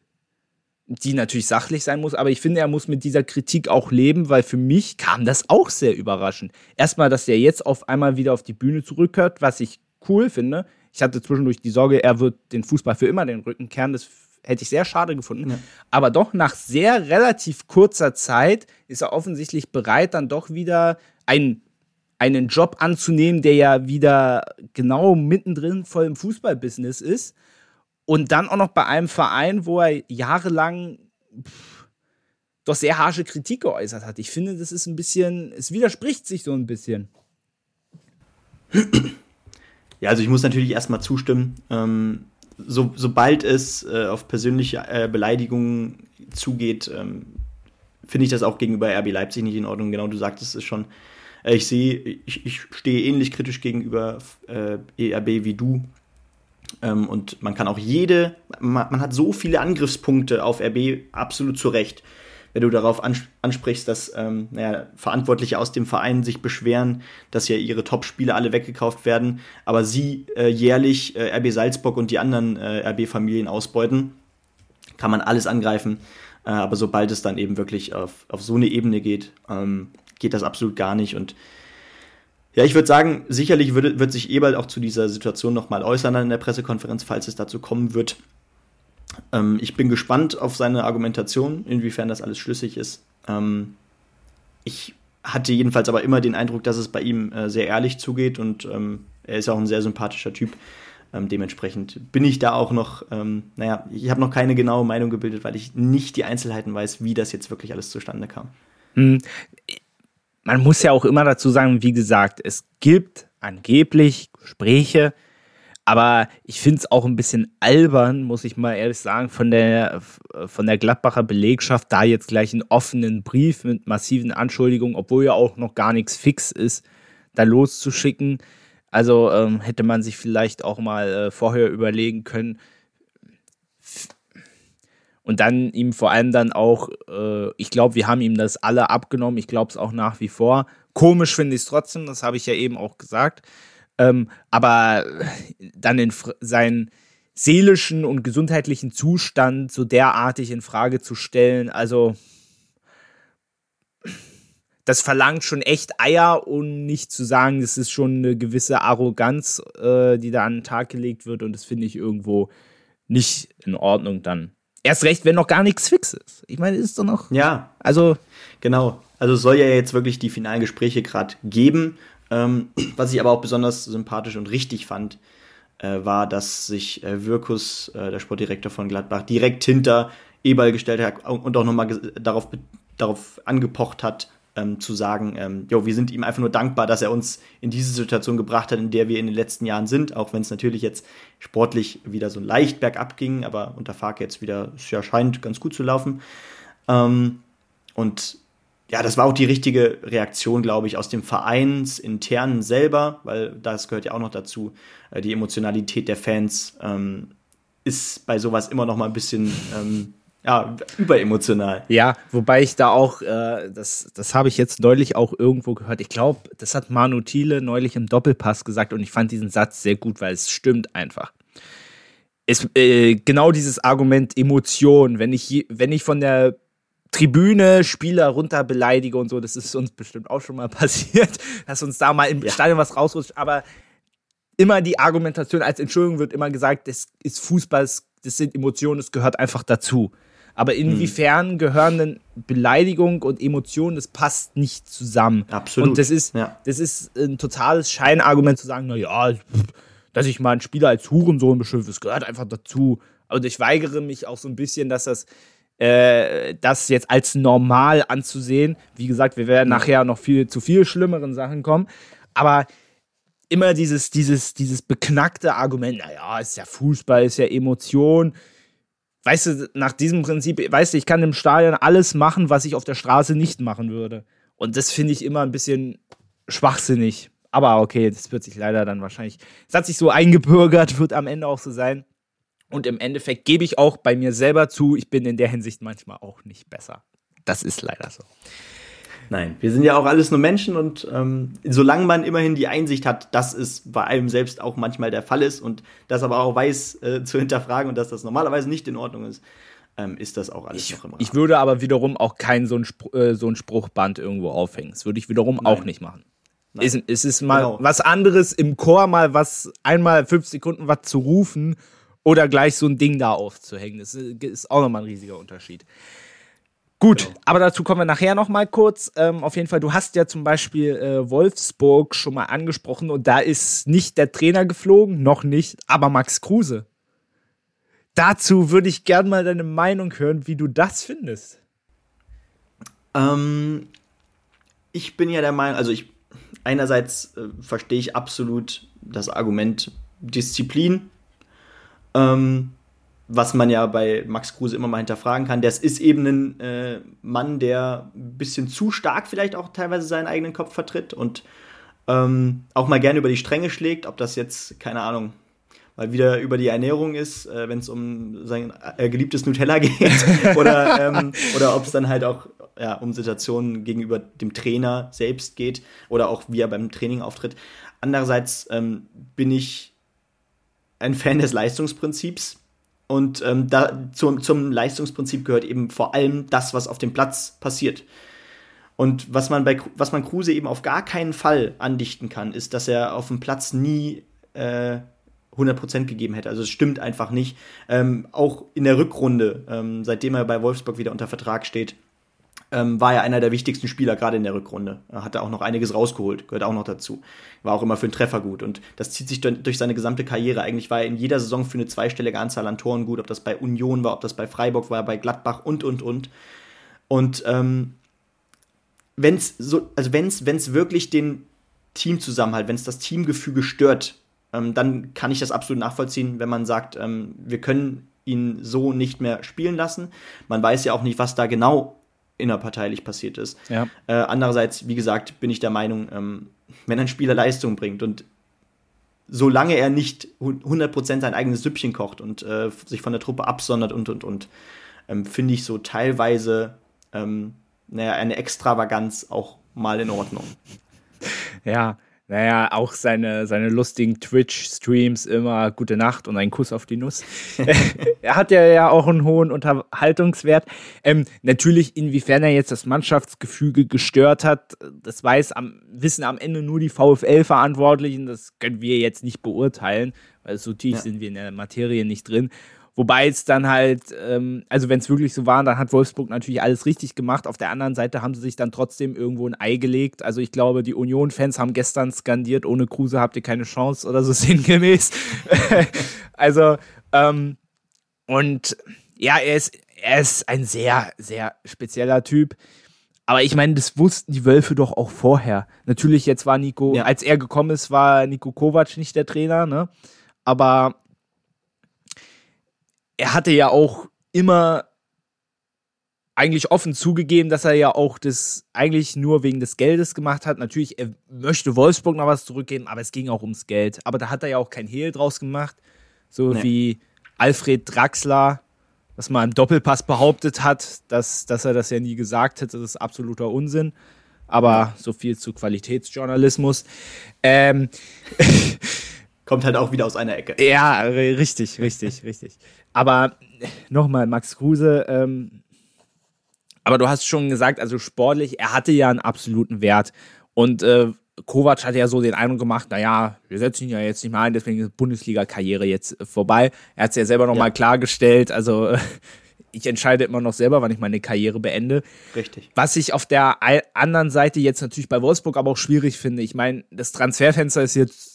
die natürlich sachlich sein muss, aber ich finde, er muss mit dieser Kritik auch leben, weil für mich kam das auch sehr überraschend. Erstmal, dass er jetzt auf einmal wieder auf die Bühne zurückhört, was ich cool finde. Ich hatte zwischendurch die Sorge, er wird den Fußball für immer den Rücken kehren. Das hätte ich sehr schade gefunden. Ja. Aber doch nach sehr relativ kurzer Zeit ist er offensichtlich bereit, dann doch wieder einen, einen Job anzunehmen, der ja wieder genau mittendrin voll im Fußballbusiness ist. Und dann auch noch bei einem Verein, wo er jahrelang pff, doch sehr harsche Kritik geäußert hat. Ich finde, das ist ein bisschen, es widerspricht sich so ein bisschen. Ja, also ich muss natürlich erstmal zustimmen. Ähm, so, sobald es äh, auf persönliche äh, Beleidigungen zugeht, ähm, finde ich das auch gegenüber RB Leipzig nicht in Ordnung. Genau, du sagtest es schon. Äh, ich sehe, ich, ich stehe ähnlich kritisch gegenüber äh, ERB wie du. Ähm, und man kann auch jede, man, man, hat so viele Angriffspunkte auf RB absolut zu Recht. Wenn du darauf ansprichst, dass ähm, naja, Verantwortliche aus dem Verein sich beschweren, dass ja ihre Top-Spiele alle weggekauft werden, aber sie äh, jährlich äh, RB Salzburg und die anderen äh, RB-Familien ausbeuten, kann man alles angreifen. Äh, aber sobald es dann eben wirklich auf, auf so eine Ebene geht, ähm, geht das absolut gar nicht. Und ja, ich würde sagen, sicherlich würde, wird sich Ebald auch zu dieser Situation nochmal äußern in der Pressekonferenz, falls es dazu kommen wird. Ähm, ich bin gespannt auf seine Argumentation, inwiefern das alles schlüssig ist. Ähm, ich hatte jedenfalls aber immer den Eindruck, dass es bei ihm äh, sehr ehrlich zugeht und ähm, er ist auch ein sehr sympathischer Typ. Ähm, dementsprechend bin ich da auch noch, ähm, naja, ich habe noch keine genaue Meinung gebildet, weil ich nicht die Einzelheiten weiß, wie das jetzt wirklich alles zustande kam. Man muss ja auch immer dazu sagen, wie gesagt, es gibt angeblich Gespräche, aber ich finde es auch ein bisschen albern, muss ich mal ehrlich sagen, von der, von der Gladbacher Belegschaft da jetzt gleich einen offenen Brief mit massiven Anschuldigungen, obwohl ja auch noch gar nichts fix ist, da loszuschicken. Also ähm, hätte man sich vielleicht auch mal äh, vorher überlegen können, und dann ihm vor allem dann auch, äh, ich glaube, wir haben ihm das alle abgenommen, ich glaube es auch nach wie vor. Komisch finde ich es trotzdem, das habe ich ja eben auch gesagt. Ähm, aber dann in seinen seelischen und gesundheitlichen Zustand so derartig in Frage zu stellen, also das verlangt schon echt Eier, um nicht zu sagen, das ist schon eine gewisse Arroganz, äh, die da an den Tag gelegt wird und das finde ich irgendwo nicht in Ordnung dann. Erst recht, wenn noch gar nichts fix ist. Ich meine, ist doch noch. Ja. Also. Genau. Also soll ja jetzt wirklich die finalen Gespräche gerade geben. Ähm, was ich aber auch besonders sympathisch und richtig fand, äh, war, dass sich äh, Wirkus, äh, der Sportdirektor von Gladbach, direkt hinter Eberl gestellt hat und auch nochmal darauf, darauf angepocht hat, ähm, zu sagen, ähm, jo, wir sind ihm einfach nur dankbar, dass er uns in diese Situation gebracht hat, in der wir in den letzten Jahren sind, auch wenn es natürlich jetzt sportlich wieder so leicht bergab ging, aber unter Fark jetzt wieder, es ja scheint ganz gut zu laufen. Ähm, und ja, das war auch die richtige Reaktion, glaube ich, aus dem Vereinsinternen selber, weil das gehört ja auch noch dazu. Äh, die Emotionalität der Fans ähm, ist bei sowas immer noch mal ein bisschen ähm, ja, überemotional. Ja, wobei ich da auch, äh, das, das habe ich jetzt neulich auch irgendwo gehört. Ich glaube, das hat Manu Thiele neulich im Doppelpass gesagt und ich fand diesen Satz sehr gut, weil es stimmt einfach. Es, äh, genau dieses Argument Emotion, wenn ich, wenn ich von der Tribüne Spieler runter beleidige und so, das ist uns bestimmt auch schon mal passiert, dass uns da mal im ja. Stadion was rausrutscht, aber immer die Argumentation als Entschuldigung wird immer gesagt, das ist Fußball, das sind Emotionen, das gehört einfach dazu. Aber inwiefern hm. gehören denn Beleidigung und Emotionen, das passt nicht zusammen. Absolut. Und das ist, ja. das ist ein totales Scheinargument zu sagen, naja, dass ich mal einen Spieler als Hurensohn beschimpfe, das gehört einfach dazu. Und ich weigere mich auch so ein bisschen, dass das, äh, das jetzt als normal anzusehen. Wie gesagt, wir werden nachher noch viel zu viel schlimmeren Sachen kommen. Aber immer dieses, dieses, dieses beknackte Argument, naja, ist ja Fußball, ist ja Emotion, weißt du, nach diesem Prinzip, weißt du, ich kann im Stadion alles machen, was ich auf der Straße nicht machen würde. Und das finde ich immer ein bisschen schwachsinnig. Aber okay, das wird sich leider dann wahrscheinlich, es hat sich so eingebürgert, wird am Ende auch so sein. Und im Endeffekt gebe ich auch bei mir selber zu, ich bin in der Hinsicht manchmal auch nicht besser. Das ist leider so. Nein, wir sind ja auch alles nur Menschen und ähm, solange man immerhin die Einsicht hat, dass es bei einem selbst auch manchmal der Fall ist und das aber auch weiß äh, zu hinterfragen und dass das normalerweise nicht in Ordnung ist, ähm, ist das auch alles ich, noch im Rahmen. Ich würde aber wiederum auch kein so ein, Spr äh, so ein Spruchband irgendwo aufhängen. Das würde ich wiederum Nein. auch nicht machen. Es, es, ist mal genau. was anderes im Chor mal was, einmal fünf Sekunden was zu rufen oder gleich so ein Ding da aufzuhängen. Das ist auch nochmal ein riesiger Unterschied. Gut, genau. aber dazu kommen wir nachher noch mal kurz. Ähm, auf jeden Fall, du hast ja zum Beispiel äh, Wolfsburg schon mal angesprochen und da ist nicht der Trainer geflogen, noch nicht, aber Max Kruse. Dazu würde ich gern mal deine Meinung hören, wie du das findest. Ähm, ich bin ja der Meinung, also ich einerseits äh, verstehe ich absolut das Argument Disziplin. Ähm, was man ja bei Max Kruse immer mal hinterfragen kann. Das ist eben ein äh, Mann, der ein bisschen zu stark vielleicht auch teilweise seinen eigenen Kopf vertritt und ähm, auch mal gerne über die Stränge schlägt, ob das jetzt, keine Ahnung, mal wieder über die Ernährung ist, äh, wenn es um sein äh, geliebtes Nutella geht, oder, ähm, oder ob es dann halt auch ja, um Situationen gegenüber dem Trainer selbst geht oder auch wie er beim Training auftritt. Andererseits ähm, bin ich ein Fan des Leistungsprinzips. Und ähm, da, zum, zum Leistungsprinzip gehört eben vor allem das, was auf dem Platz passiert. Und was man bei was man Kruse eben auf gar keinen Fall andichten kann, ist, dass er auf dem Platz nie äh, 100% gegeben hätte. Also es stimmt einfach nicht. Ähm, auch in der Rückrunde, ähm, seitdem er bei Wolfsburg wieder unter Vertrag steht, ähm, war er einer der wichtigsten Spieler, gerade in der Rückrunde. Er hatte auch noch einiges rausgeholt, gehört auch noch dazu. War auch immer für einen Treffer gut. Und das zieht sich durch seine gesamte Karriere. Eigentlich war er in jeder Saison für eine zweistellige Anzahl an Toren gut, ob das bei Union war, ob das bei Freiburg war, bei Gladbach und, und, und. Und ähm, wenn es so, also wenn es wirklich den Teamzusammenhalt, wenn es das Teamgefüge stört, ähm, dann kann ich das absolut nachvollziehen, wenn man sagt, ähm, wir können ihn so nicht mehr spielen lassen. Man weiß ja auch nicht, was da genau innerparteilich passiert ist. Ja. Äh, andererseits, wie gesagt, bin ich der Meinung, ähm, wenn ein Spieler Leistung bringt und solange er nicht 100% sein eigenes Süppchen kocht und äh, sich von der Truppe absondert und, und, und, ähm, finde ich so teilweise ähm, naja, eine Extravaganz auch mal in Ordnung. Ja, naja, auch seine, seine lustigen Twitch-Streams immer gute Nacht und einen Kuss auf die Nuss. er hat ja, ja auch einen hohen Unterhaltungswert. Ähm, natürlich, inwiefern er jetzt das Mannschaftsgefüge gestört hat, das weiß am, wissen am Ende nur die VfL-Verantwortlichen. Das können wir jetzt nicht beurteilen, weil so tief ja. sind wir in der Materie nicht drin. Wobei es dann halt, ähm, also wenn es wirklich so war, dann hat Wolfsburg natürlich alles richtig gemacht. Auf der anderen Seite haben sie sich dann trotzdem irgendwo ein Ei gelegt. Also ich glaube, die Union-Fans haben gestern skandiert, ohne Kruse habt ihr keine Chance oder so sinngemäß. also, ähm, und ja, er ist, er ist ein sehr, sehr spezieller Typ. Aber ich meine, das wussten die Wölfe doch auch vorher. Natürlich, jetzt war Nico, ja. als er gekommen ist, war Nico Kovac nicht der Trainer, ne? Aber er hatte ja auch immer eigentlich offen zugegeben, dass er ja auch das eigentlich nur wegen des Geldes gemacht hat. Natürlich, er möchte Wolfsburg noch was zurückgeben, aber es ging auch ums Geld. Aber da hat er ja auch kein Hehl draus gemacht. So nee. wie Alfred Draxler, was mal im Doppelpass behauptet hat, dass, dass er das ja nie gesagt hätte. Das ist absoluter Unsinn. Aber so viel zu Qualitätsjournalismus. Ähm. Kommt halt auch wieder aus einer Ecke. Ja, richtig, richtig, richtig. Aber nochmal, Max Kruse, ähm, aber du hast schon gesagt, also sportlich, er hatte ja einen absoluten Wert. Und äh, Kovac hat ja so den Eindruck gemacht, naja, wir setzen ihn ja jetzt nicht mehr ein, deswegen ist Bundesliga-Karriere jetzt vorbei. Er hat es ja selber nochmal ja. klargestellt, also ich entscheide immer noch selber, wann ich meine Karriere beende. Richtig. Was ich auf der anderen Seite jetzt natürlich bei Wolfsburg aber auch schwierig finde. Ich meine, das Transferfenster ist jetzt,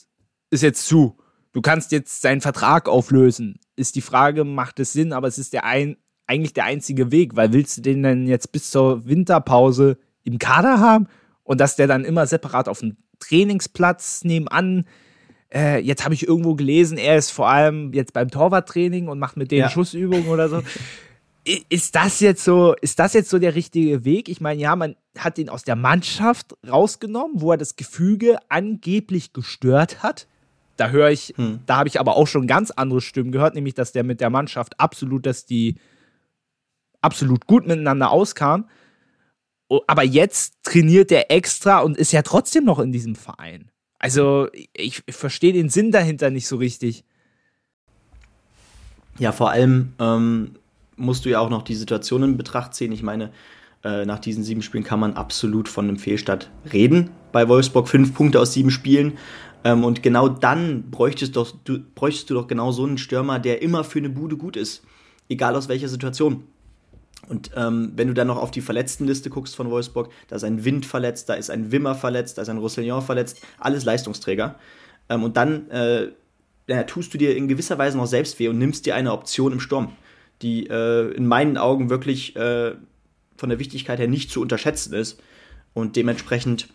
ist jetzt zu. Du kannst jetzt seinen Vertrag auflösen ist die Frage, macht es Sinn, aber es ist der ein, eigentlich der einzige Weg, weil willst du den dann jetzt bis zur Winterpause im Kader haben und dass der dann immer separat auf dem Trainingsplatz nebenan äh, jetzt habe ich irgendwo gelesen, er ist vor allem jetzt beim Torwarttraining und macht mit denen ja. Schussübungen oder so. Ist das jetzt so, ist das jetzt so der richtige Weg? Ich meine, ja, man hat ihn aus der Mannschaft rausgenommen, wo er das Gefüge angeblich gestört hat. Da höre ich, hm. da habe ich aber auch schon ganz andere Stimmen gehört, nämlich dass der mit der Mannschaft absolut, dass die absolut gut miteinander auskam. Aber jetzt trainiert er extra und ist ja trotzdem noch in diesem Verein. Also ich, ich verstehe den Sinn dahinter nicht so richtig. Ja, vor allem ähm, musst du ja auch noch die Situation in Betracht ziehen. Ich meine, äh, nach diesen sieben Spielen kann man absolut von einem Fehlstart reden. Bei Wolfsburg fünf Punkte aus sieben Spielen. Ähm, und genau dann bräuchtest, doch, du, bräuchtest du doch genau so einen Stürmer, der immer für eine Bude gut ist. Egal aus welcher Situation. Und ähm, wenn du dann noch auf die Verletztenliste guckst von Wolfsburg, da ist ein Wind verletzt, da ist ein Wimmer verletzt, da ist ein Roussillon verletzt, alles Leistungsträger. Ähm, und dann äh, ja, tust du dir in gewisser Weise noch selbst weh und nimmst dir eine Option im Sturm, die äh, in meinen Augen wirklich äh, von der Wichtigkeit her nicht zu unterschätzen ist. Und dementsprechend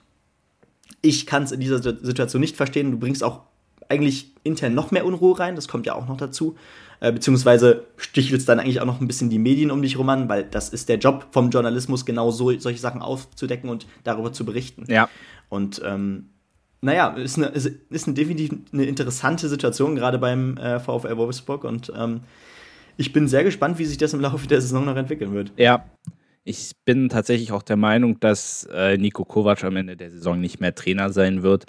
ich kann es in dieser Situation nicht verstehen. Du bringst auch eigentlich intern noch mehr Unruhe rein, das kommt ja auch noch dazu. Äh, beziehungsweise stichelt es dann eigentlich auch noch ein bisschen die Medien um dich rum an, weil das ist der Job vom Journalismus, genau so solche Sachen aufzudecken und darüber zu berichten. Ja. Und ähm, naja, ist eine, ist, ist eine definitiv eine interessante Situation, gerade beim äh, VfL Wolfsburg. Und ähm, ich bin sehr gespannt, wie sich das im Laufe der Saison noch entwickeln wird. Ja, ich bin tatsächlich auch der Meinung, dass äh, Nico Kovac am Ende der Saison nicht mehr Trainer sein wird.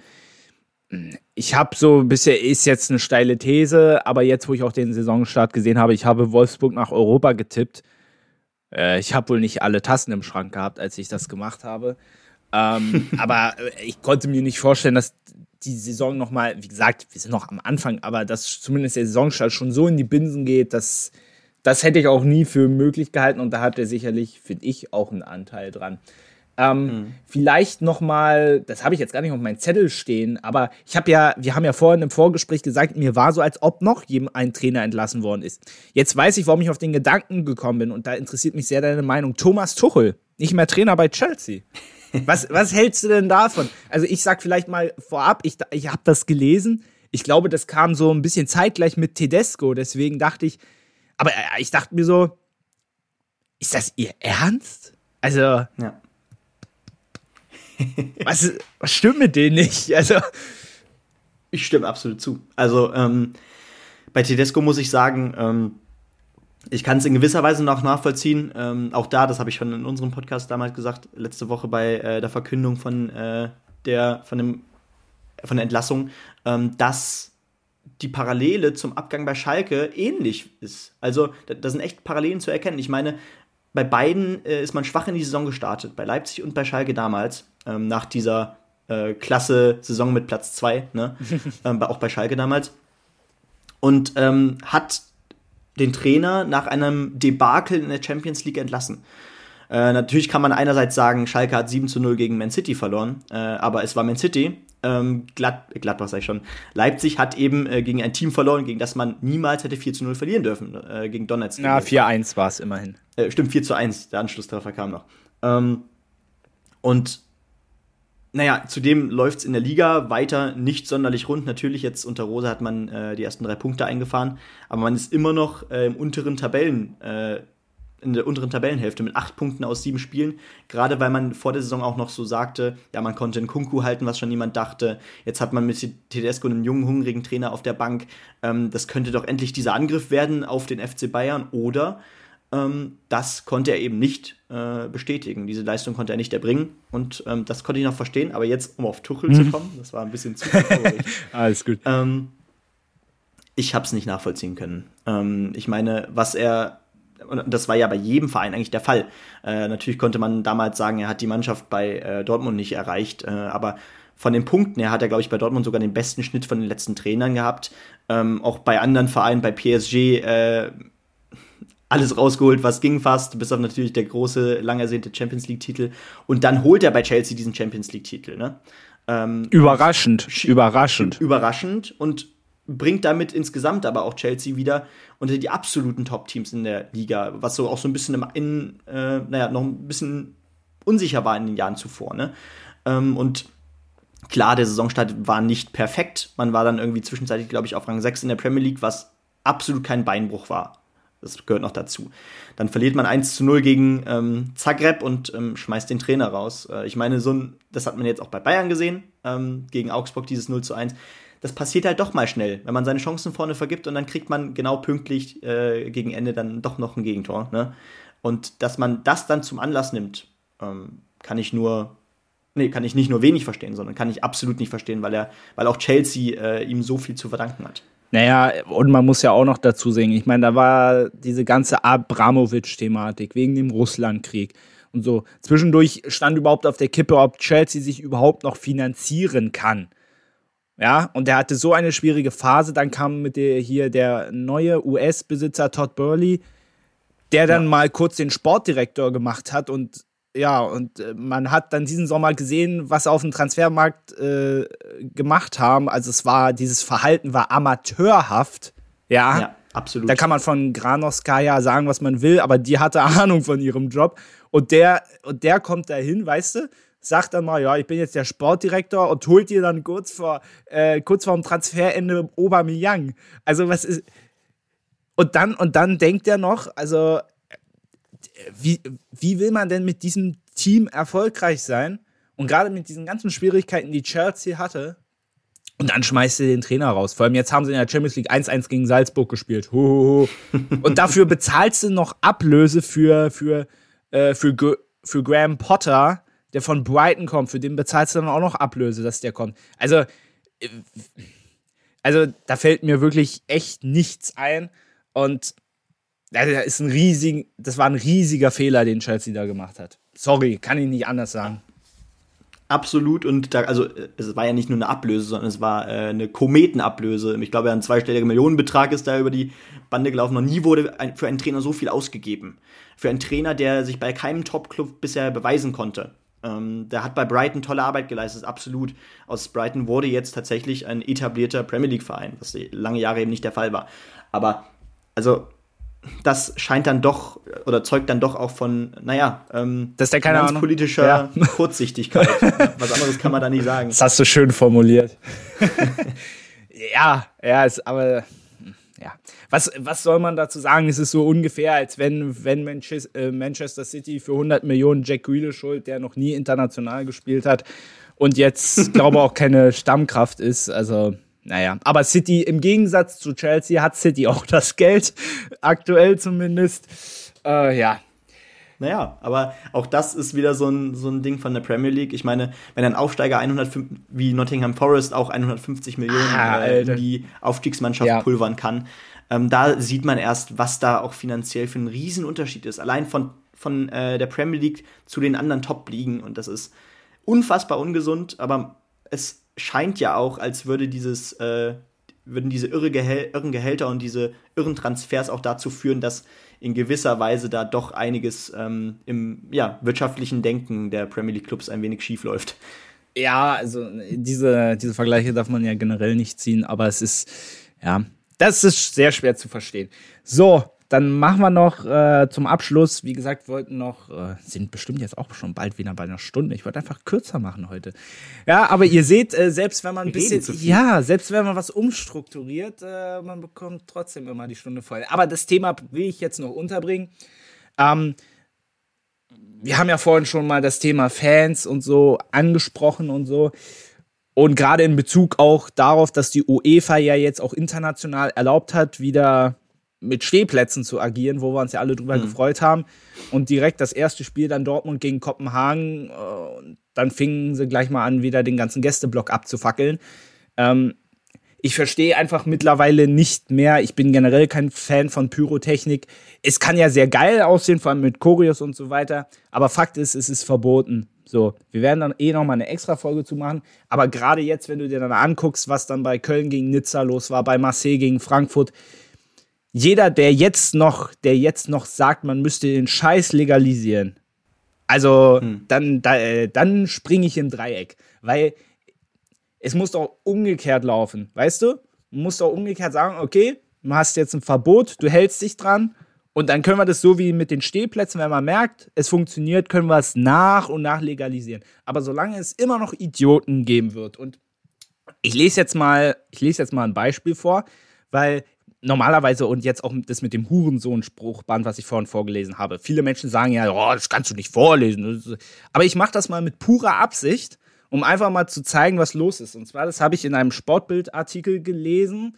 Ich habe so, bisher ist jetzt eine steile These, aber jetzt, wo ich auch den Saisonstart gesehen habe, ich habe Wolfsburg nach Europa getippt. Äh, ich habe wohl nicht alle Tassen im Schrank gehabt, als ich das gemacht habe. Ähm, aber ich konnte mir nicht vorstellen, dass die Saison nochmal, wie gesagt, wir sind noch am Anfang, aber dass zumindest der Saisonstart schon so in die Binsen geht, dass das hätte ich auch nie für möglich gehalten und da hat er sicherlich, finde ich, auch einen Anteil dran. Ähm, mhm. Vielleicht noch mal, das habe ich jetzt gar nicht auf meinem Zettel stehen, aber ich habe ja, wir haben ja vorhin im Vorgespräch gesagt, mir war so, als ob noch ein Trainer entlassen worden ist. Jetzt weiß ich, warum ich auf den Gedanken gekommen bin und da interessiert mich sehr deine Meinung. Thomas Tuchel, nicht mehr Trainer bei Chelsea. Was, was hältst du denn davon? Also ich sag vielleicht mal vorab, ich, ich habe das gelesen. Ich glaube, das kam so ein bisschen zeitgleich mit Tedesco. Deswegen dachte ich, aber äh, ich dachte mir so, ist das ihr Ernst? Also, ja. was, was stimmt mit denen nicht? Also, ich stimme absolut zu. Also, ähm, bei Tedesco muss ich sagen, ähm, ich kann es in gewisser Weise noch nachvollziehen. Ähm, auch da, das habe ich schon in unserem Podcast damals gesagt, letzte Woche bei äh, der Verkündung von äh, der von dem von der Entlassung, ähm, dass die Parallele zum Abgang bei Schalke ähnlich ist. Also da, da sind echt Parallelen zu erkennen. Ich meine, bei beiden äh, ist man schwach in die Saison gestartet, bei Leipzig und bei Schalke damals, ähm, nach dieser äh, klasse Saison mit Platz 2, ne? ähm, auch bei Schalke damals. Und ähm, hat den Trainer nach einem Debakel in der Champions League entlassen. Äh, natürlich kann man einerseits sagen, Schalke hat 7 zu 0 gegen Man City verloren, äh, aber es war Man City. Ähm, Glad Gladbach sag ich schon. Leipzig hat eben äh, gegen ein Team verloren, gegen das man niemals hätte 4 zu 0 verlieren dürfen, äh, gegen Donetsk. Ja, 4-1 war es immerhin. Äh, stimmt, 4 zu 1, der Anschlusstreffer kam noch. Ähm, und naja, zudem läuft es in der Liga weiter nicht sonderlich rund. Natürlich, jetzt unter Rosa hat man äh, die ersten drei Punkte eingefahren, aber man ist immer noch äh, im unteren Tabellen, äh, in der unteren Tabellenhälfte mit acht Punkten aus sieben Spielen. Gerade weil man vor der Saison auch noch so sagte, ja, man konnte in Kunku halten, was schon niemand dachte. Jetzt hat man mit Tedesco einen jungen, hungrigen Trainer auf der Bank. Ähm, das könnte doch endlich dieser Angriff werden auf den FC Bayern oder ähm, das konnte er eben nicht äh, bestätigen. Diese Leistung konnte er nicht erbringen und ähm, das konnte ich noch verstehen. Aber jetzt, um auf Tuchel mhm. zu kommen, das war ein bisschen zu Alles gut. Ähm, ich habe es nicht nachvollziehen können. Ähm, ich meine, was er und das war ja bei jedem Verein eigentlich der Fall. Äh, natürlich konnte man damals sagen, er hat die Mannschaft bei äh, Dortmund nicht erreicht, äh, aber von den Punkten her hat er, glaube ich, bei Dortmund sogar den besten Schnitt von den letzten Trainern gehabt. Ähm, auch bei anderen Vereinen, bei PSG, äh, alles rausgeholt, was ging fast, bis auf natürlich der große, lang ersehnte Champions League-Titel. Und dann holt er bei Chelsea diesen Champions League-Titel. Ne? Ähm, überraschend, überraschend. Überraschend und bringt damit insgesamt aber auch Chelsea wieder unter die absoluten Top-Teams in der Liga, was so auch so ein bisschen im, in, äh, naja, noch ein bisschen unsicher war in den Jahren zuvor. Ne? Ähm, und klar, der Saisonstart war nicht perfekt. Man war dann irgendwie zwischenzeitlich, glaube ich, auf Rang 6 in der Premier League, was absolut kein Beinbruch war. Das gehört noch dazu. Dann verliert man 1 zu 0 gegen ähm, Zagreb und ähm, schmeißt den Trainer raus. Äh, ich meine, so ein, das hat man jetzt auch bei Bayern gesehen, ähm, gegen Augsburg, dieses 0 zu 1. Das passiert halt doch mal schnell, wenn man seine Chancen vorne vergibt und dann kriegt man genau pünktlich äh, gegen Ende dann doch noch ein Gegentor. Ne? Und dass man das dann zum Anlass nimmt, ähm, kann ich nur nee, kann ich nicht nur wenig verstehen, sondern kann ich absolut nicht verstehen, weil er, weil auch Chelsea äh, ihm so viel zu verdanken hat. Naja, und man muss ja auch noch dazu sehen, ich meine, da war diese ganze Abramowitsch-Thematik wegen dem Russlandkrieg und so. Zwischendurch stand überhaupt auf der Kippe, ob Chelsea sich überhaupt noch finanzieren kann. Ja, und der hatte so eine schwierige Phase. Dann kam mit der hier der neue US-Besitzer Todd Burley, der dann ja. mal kurz den Sportdirektor gemacht hat und ja, und äh, man hat dann diesen Sommer gesehen, was auf dem Transfermarkt äh, gemacht haben. Also es war, dieses Verhalten war amateurhaft. Ja, ja absolut. Da kann man von Granoskaya sagen, was man will, aber die hatte Ahnung von ihrem Job. Und der, und der kommt dahin, weißt du, sagt dann mal, ja, ich bin jetzt der Sportdirektor und holt dir dann kurz vor, äh, kurz vor dem Transferende Aubameyang. Also was ist, und dann, und dann denkt er noch, also wie, wie will man denn mit diesem Team erfolgreich sein? Und gerade mit diesen ganzen Schwierigkeiten, die Chelsea hatte, und dann schmeißt er den Trainer raus. Vor allem jetzt haben sie in der Champions League 1-1 gegen Salzburg gespielt. Und dafür bezahlst du noch Ablöse für, für, äh, für, für Graham Potter, der von Brighton kommt. Für den bezahlst du dann auch noch Ablöse, dass der kommt. Also, äh, also da fällt mir wirklich echt nichts ein. Und das, ist ein riesig, das war ein riesiger Fehler, den Chelsea da gemacht hat. Sorry, kann ich nicht anders sagen. Absolut und da, also es war ja nicht nur eine Ablöse, sondern es war äh, eine Kometenablöse. Ich glaube, ein zweistelliger Millionenbetrag ist da über die Bande gelaufen. Noch nie wurde ein, für einen Trainer so viel ausgegeben. Für einen Trainer, der sich bei keinem Top-Club bisher beweisen konnte. Ähm, der hat bei Brighton tolle Arbeit geleistet, absolut. Aus Brighton wurde jetzt tatsächlich ein etablierter Premier League-Verein, was lange Jahre eben nicht der Fall war. Aber also das scheint dann doch oder zeugt dann doch auch von, naja, ähm, das ist ja keine politischer ja. Kurzsichtigkeit. Was anderes kann man da nicht sagen. Das hast du schön formuliert. ja, ja, ist, aber ja. Was, was soll man dazu sagen? Es ist so ungefähr, als wenn, wenn äh, Manchester City für 100 Millionen Jack Grealish schuld, der noch nie international gespielt hat und jetzt, glaube auch keine Stammkraft ist. Also, naja, aber City im Gegensatz zu Chelsea hat City auch das Geld, aktuell zumindest. Äh, ja. Naja, aber auch das ist wieder so ein, so ein Ding von der Premier League. Ich meine, wenn ein Aufsteiger 105, wie Nottingham Forest auch 150 Millionen ah, äh, in die Aufstiegsmannschaft ja. pulvern kann, ähm, da sieht man erst, was da auch finanziell für ein Riesenunterschied ist. Allein von, von äh, der Premier League zu den anderen Top-Ligen. Und das ist unfassbar ungesund, aber es scheint ja auch, als würde dieses, äh, würden diese irre Gehäl irren Gehälter und diese irren Transfers auch dazu führen, dass in gewisser Weise da doch einiges ähm, im ja, wirtschaftlichen Denken der Premier League Clubs ein wenig schief läuft. Ja, also diese, diese Vergleiche darf man ja generell nicht ziehen, aber es ist, ja, das ist sehr schwer zu verstehen. So, dann machen wir noch äh, zum Abschluss, wie gesagt, wollten noch, äh, sind bestimmt jetzt auch schon bald wieder bei einer Stunde. Ich wollte einfach kürzer machen heute. Ja, aber ihr seht, äh, selbst wenn man ein bisschen, ja, selbst wenn man was umstrukturiert, äh, man bekommt trotzdem immer die Stunde voll. Aber das Thema will ich jetzt noch unterbringen. Ähm, wir haben ja vorhin schon mal das Thema Fans und so angesprochen und so. Und gerade in Bezug auch darauf, dass die UEFA ja jetzt auch international erlaubt hat, wieder mit Stehplätzen zu agieren, wo wir uns ja alle drüber mhm. gefreut haben. Und direkt das erste Spiel dann Dortmund gegen Kopenhagen. Äh, dann fingen sie gleich mal an, wieder den ganzen Gästeblock abzufackeln. Ähm, ich verstehe einfach mittlerweile nicht mehr. Ich bin generell kein Fan von Pyrotechnik. Es kann ja sehr geil aussehen, vor allem mit Choreos und so weiter. Aber Fakt ist, es ist verboten. So, wir werden dann eh nochmal eine extra Folge zu machen. Aber gerade jetzt, wenn du dir dann anguckst, was dann bei Köln gegen Nizza los war, bei Marseille gegen Frankfurt, jeder, der jetzt noch, der jetzt noch sagt, man müsste den Scheiß legalisieren, also hm. dann, da, äh, dann springe ich im Dreieck. Weil es muss doch umgekehrt laufen, weißt du? Man muss doch umgekehrt sagen, okay, du hast jetzt ein Verbot, du hältst dich dran und dann können wir das so wie mit den Stehplätzen, wenn man merkt, es funktioniert, können wir es nach und nach legalisieren. Aber solange es immer noch Idioten geben wird und ich lese jetzt mal, ich lese jetzt mal ein Beispiel vor, weil normalerweise und jetzt auch das mit dem Hurensohn-Spruchband, was ich vorhin vorgelesen habe. Viele Menschen sagen ja, oh, das kannst du nicht vorlesen. Aber ich mache das mal mit purer Absicht, um einfach mal zu zeigen, was los ist. Und zwar, das habe ich in einem Sportbildartikel gelesen.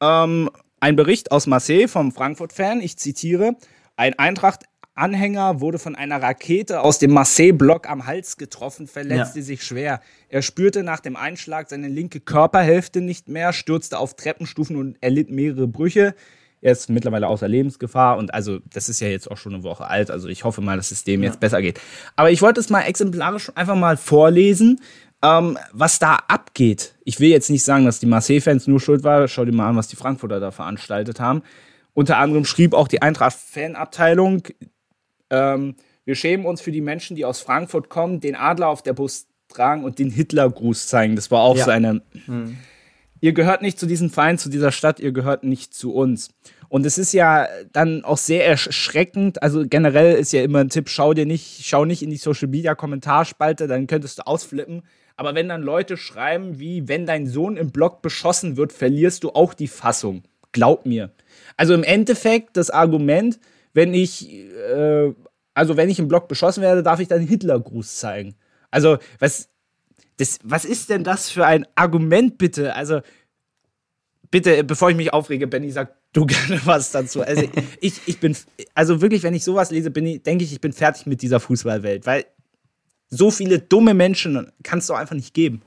Ähm, ein Bericht aus Marseille vom Frankfurt-Fan, ich zitiere, ein Eintracht Anhänger wurde von einer Rakete aus dem Marseille-Block am Hals getroffen, verletzte ja. sich schwer. Er spürte nach dem Einschlag seine linke Körperhälfte nicht mehr, stürzte auf Treppenstufen und erlitt mehrere Brüche. Er ist mittlerweile außer Lebensgefahr und also das ist ja jetzt auch schon eine Woche alt. Also ich hoffe mal, dass es dem ja. jetzt besser geht. Aber ich wollte es mal exemplarisch einfach mal vorlesen, ähm, was da abgeht. Ich will jetzt nicht sagen, dass die Marseille-Fans nur schuld waren. Schau dir mal an, was die Frankfurter da veranstaltet haben. Unter anderem schrieb auch die Eintracht-Fanabteilung, ähm, wir schämen uns für die Menschen, die aus Frankfurt kommen, den Adler auf der Brust tragen und den Hitlergruß zeigen. Das war auch ja. so eine. Hm. ihr gehört nicht zu diesem Verein, zu dieser Stadt, ihr gehört nicht zu uns. Und es ist ja dann auch sehr erschreckend. Also generell ist ja immer ein Tipp, schau dir nicht, schau nicht in die Social Media Kommentarspalte, dann könntest du ausflippen. Aber wenn dann Leute schreiben, wie wenn dein Sohn im Blog beschossen wird, verlierst du auch die Fassung. Glaub mir. Also im Endeffekt das Argument, wenn ich, äh, also wenn ich im Blog beschossen werde, darf ich dann Hitlergruß zeigen. Also was, das, was ist denn das für ein Argument, bitte? Also, bitte, bevor ich mich aufrege, Benny, sag du gerne was dazu. Also, ich, ich bin, also wirklich, wenn ich sowas lese, bin ich, denke ich, ich bin fertig mit dieser Fußballwelt, weil so viele dumme Menschen kann es doch einfach nicht geben.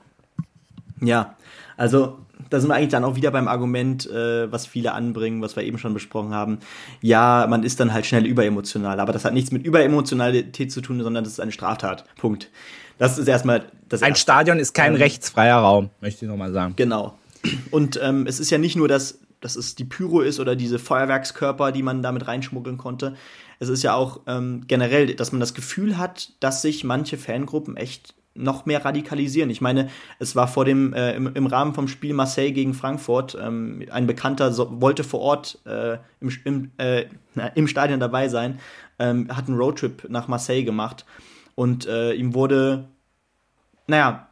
Ja, also da sind wir eigentlich dann auch wieder beim Argument, äh, was viele anbringen, was wir eben schon besprochen haben. Ja, man ist dann halt schnell überemotional, aber das hat nichts mit Überemotionalität zu tun, sondern das ist eine Straftat. Punkt. Das ist erstmal das. Ein Erste. Stadion ist kein ähm, rechtsfreier Raum, möchte ich nochmal sagen. Genau. Und ähm, es ist ja nicht nur, dass, dass es die Pyro ist oder diese Feuerwerkskörper, die man damit reinschmuggeln konnte. Es ist ja auch ähm, generell, dass man das Gefühl hat, dass sich manche Fangruppen echt noch mehr radikalisieren. Ich meine, es war vor dem äh, im, im, Rahmen vom Spiel Marseille gegen Frankfurt ähm, ein Bekannter so, wollte vor Ort äh, im, im, äh, im Stadion dabei sein, ähm, hat einen Roadtrip nach Marseille gemacht und äh, ihm wurde, naja,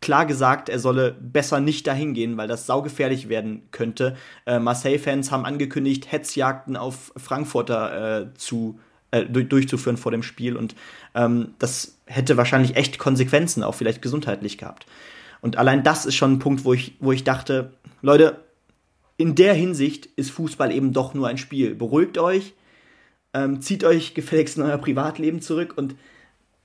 klar gesagt, er solle besser nicht dahin gehen, weil das saugefährlich werden könnte. Äh, Marseille-Fans haben angekündigt, Hetzjagden auf Frankfurter äh, zu äh, durchzuführen vor dem Spiel und ähm, das hätte wahrscheinlich echt Konsequenzen, auch vielleicht gesundheitlich gehabt. Und allein das ist schon ein Punkt, wo ich, wo ich dachte, Leute, in der Hinsicht ist Fußball eben doch nur ein Spiel. Beruhigt euch, ähm, zieht euch gefälligst in euer Privatleben zurück und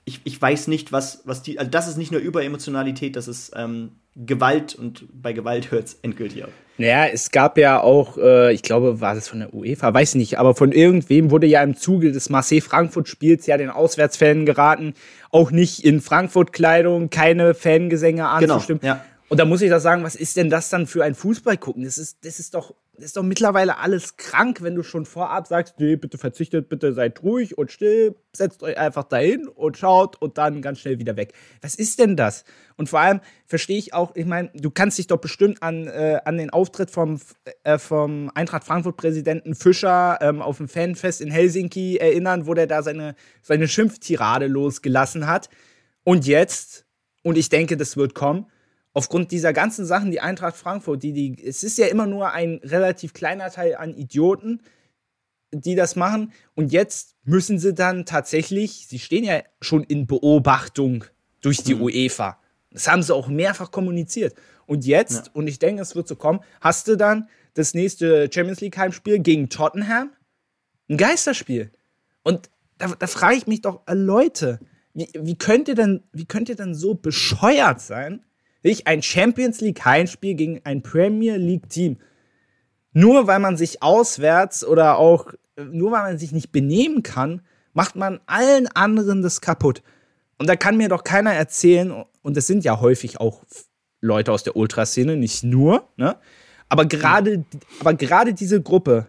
ich, ich weiß nicht, was, was die. Also, das ist nicht nur Überemotionalität, das ist ähm, Gewalt und bei Gewalt hört es endgültig auf. Naja, es gab ja auch, äh, ich glaube, war das von der UEFA, weiß nicht, aber von irgendwem wurde ja im Zuge des Marseille-Frankfurt-Spiels ja den Auswärtsfans geraten, auch nicht in Frankfurt-Kleidung, keine Fangesänge genau, anzustimmen. Genau, ja. Und da muss ich doch sagen, was ist denn das dann für ein Fußball gucken? Das ist, das ist doch, ist doch mittlerweile alles krank, wenn du schon vorab sagst, nee, bitte verzichtet, bitte seid ruhig und still, setzt euch einfach dahin und schaut und dann ganz schnell wieder weg. Was ist denn das? Und vor allem verstehe ich auch, ich meine, du kannst dich doch bestimmt an, äh, an den Auftritt vom, äh, vom Eintracht Frankfurt-Präsidenten Fischer ähm, auf dem Fanfest in Helsinki erinnern, wo der da seine, seine Schimpftirade losgelassen hat. Und jetzt, und ich denke, das wird kommen, aufgrund dieser ganzen Sachen, die Eintracht Frankfurt, die, die, es ist ja immer nur ein relativ kleiner Teil an Idioten, die das machen. Und jetzt müssen sie dann tatsächlich, sie stehen ja schon in Beobachtung durch die mhm. UEFA. Das haben sie auch mehrfach kommuniziert. Und jetzt, ja. und ich denke, es wird so kommen, hast du dann das nächste Champions League Heimspiel gegen Tottenham? Ein Geisterspiel. Und da, da frage ich mich doch, äh, Leute, wie, wie, könnt ihr denn, wie könnt ihr denn so bescheuert sein, ich ein Champions League Heimspiel gegen ein Premier League Team. Nur weil man sich auswärts oder auch nur weil man sich nicht benehmen kann, macht man allen anderen das kaputt. Und da kann mir doch keiner erzählen, und das sind ja häufig auch Leute aus der Ultraszene, nicht nur, ne? Aber gerade, aber gerade diese Gruppe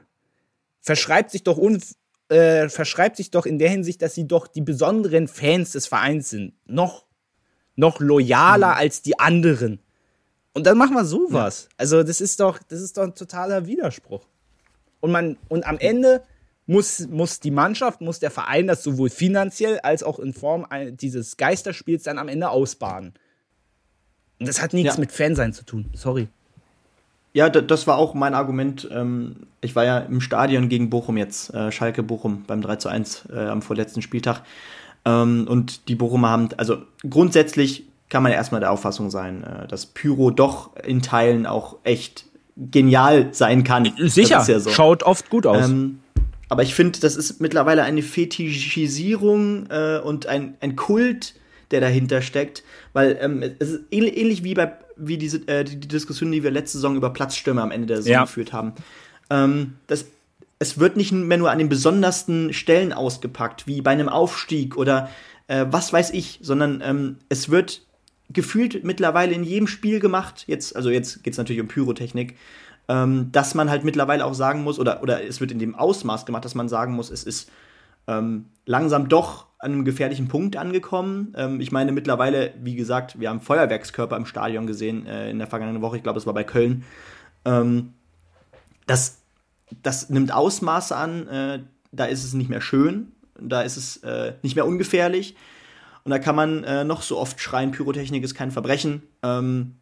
verschreibt sich doch un, äh, verschreibt sich doch in der Hinsicht, dass sie doch die besonderen Fans des Vereins sind. Noch noch loyaler mhm. als die anderen. Und dann machen wir sowas. Ja. Also, das ist doch, das ist doch ein totaler Widerspruch. Und man, und am Ende muss, muss die Mannschaft, muss der Verein das sowohl finanziell als auch in Form dieses Geisterspiels dann am Ende ausbaden. Und das hat nichts ja. mit Fansein zu tun. Sorry. Ja, das war auch mein Argument. Ähm, ich war ja im Stadion gegen Bochum jetzt, äh, Schalke Bochum beim 3 zu 1 äh, am vorletzten Spieltag. Ähm, und die Bochumer haben, also grundsätzlich kann man ja erstmal der Auffassung sein, äh, dass Pyro doch in Teilen auch echt genial sein kann. Sicher, ja so. schaut oft gut aus. Ähm, aber ich finde, das ist mittlerweile eine Fetischisierung äh, und ein, ein Kult, der dahinter steckt, weil ähm, es ist ähnlich wie bei wie diese äh, die, die Diskussion, die wir letzte Saison über Platzstürme am Ende der Saison ja. geführt haben. Ähm, das es wird nicht mehr nur an den besondersten Stellen ausgepackt, wie bei einem Aufstieg oder äh, was weiß ich, sondern ähm, es wird gefühlt mittlerweile in jedem Spiel gemacht. Jetzt, also jetzt geht es natürlich um Pyrotechnik, ähm, dass man halt mittlerweile auch sagen muss, oder, oder es wird in dem Ausmaß gemacht, dass man sagen muss, es ist ähm, langsam doch an einem gefährlichen Punkt angekommen. Ähm, ich meine, mittlerweile, wie gesagt, wir haben Feuerwerkskörper im Stadion gesehen äh, in der vergangenen Woche. Ich glaube, es war bei Köln. Ähm, das, das nimmt Ausmaße an. Äh, da ist es nicht mehr schön. Da ist es äh, nicht mehr ungefährlich. Und da kann man äh, noch so oft schreien, Pyrotechnik ist kein Verbrechen. Ähm,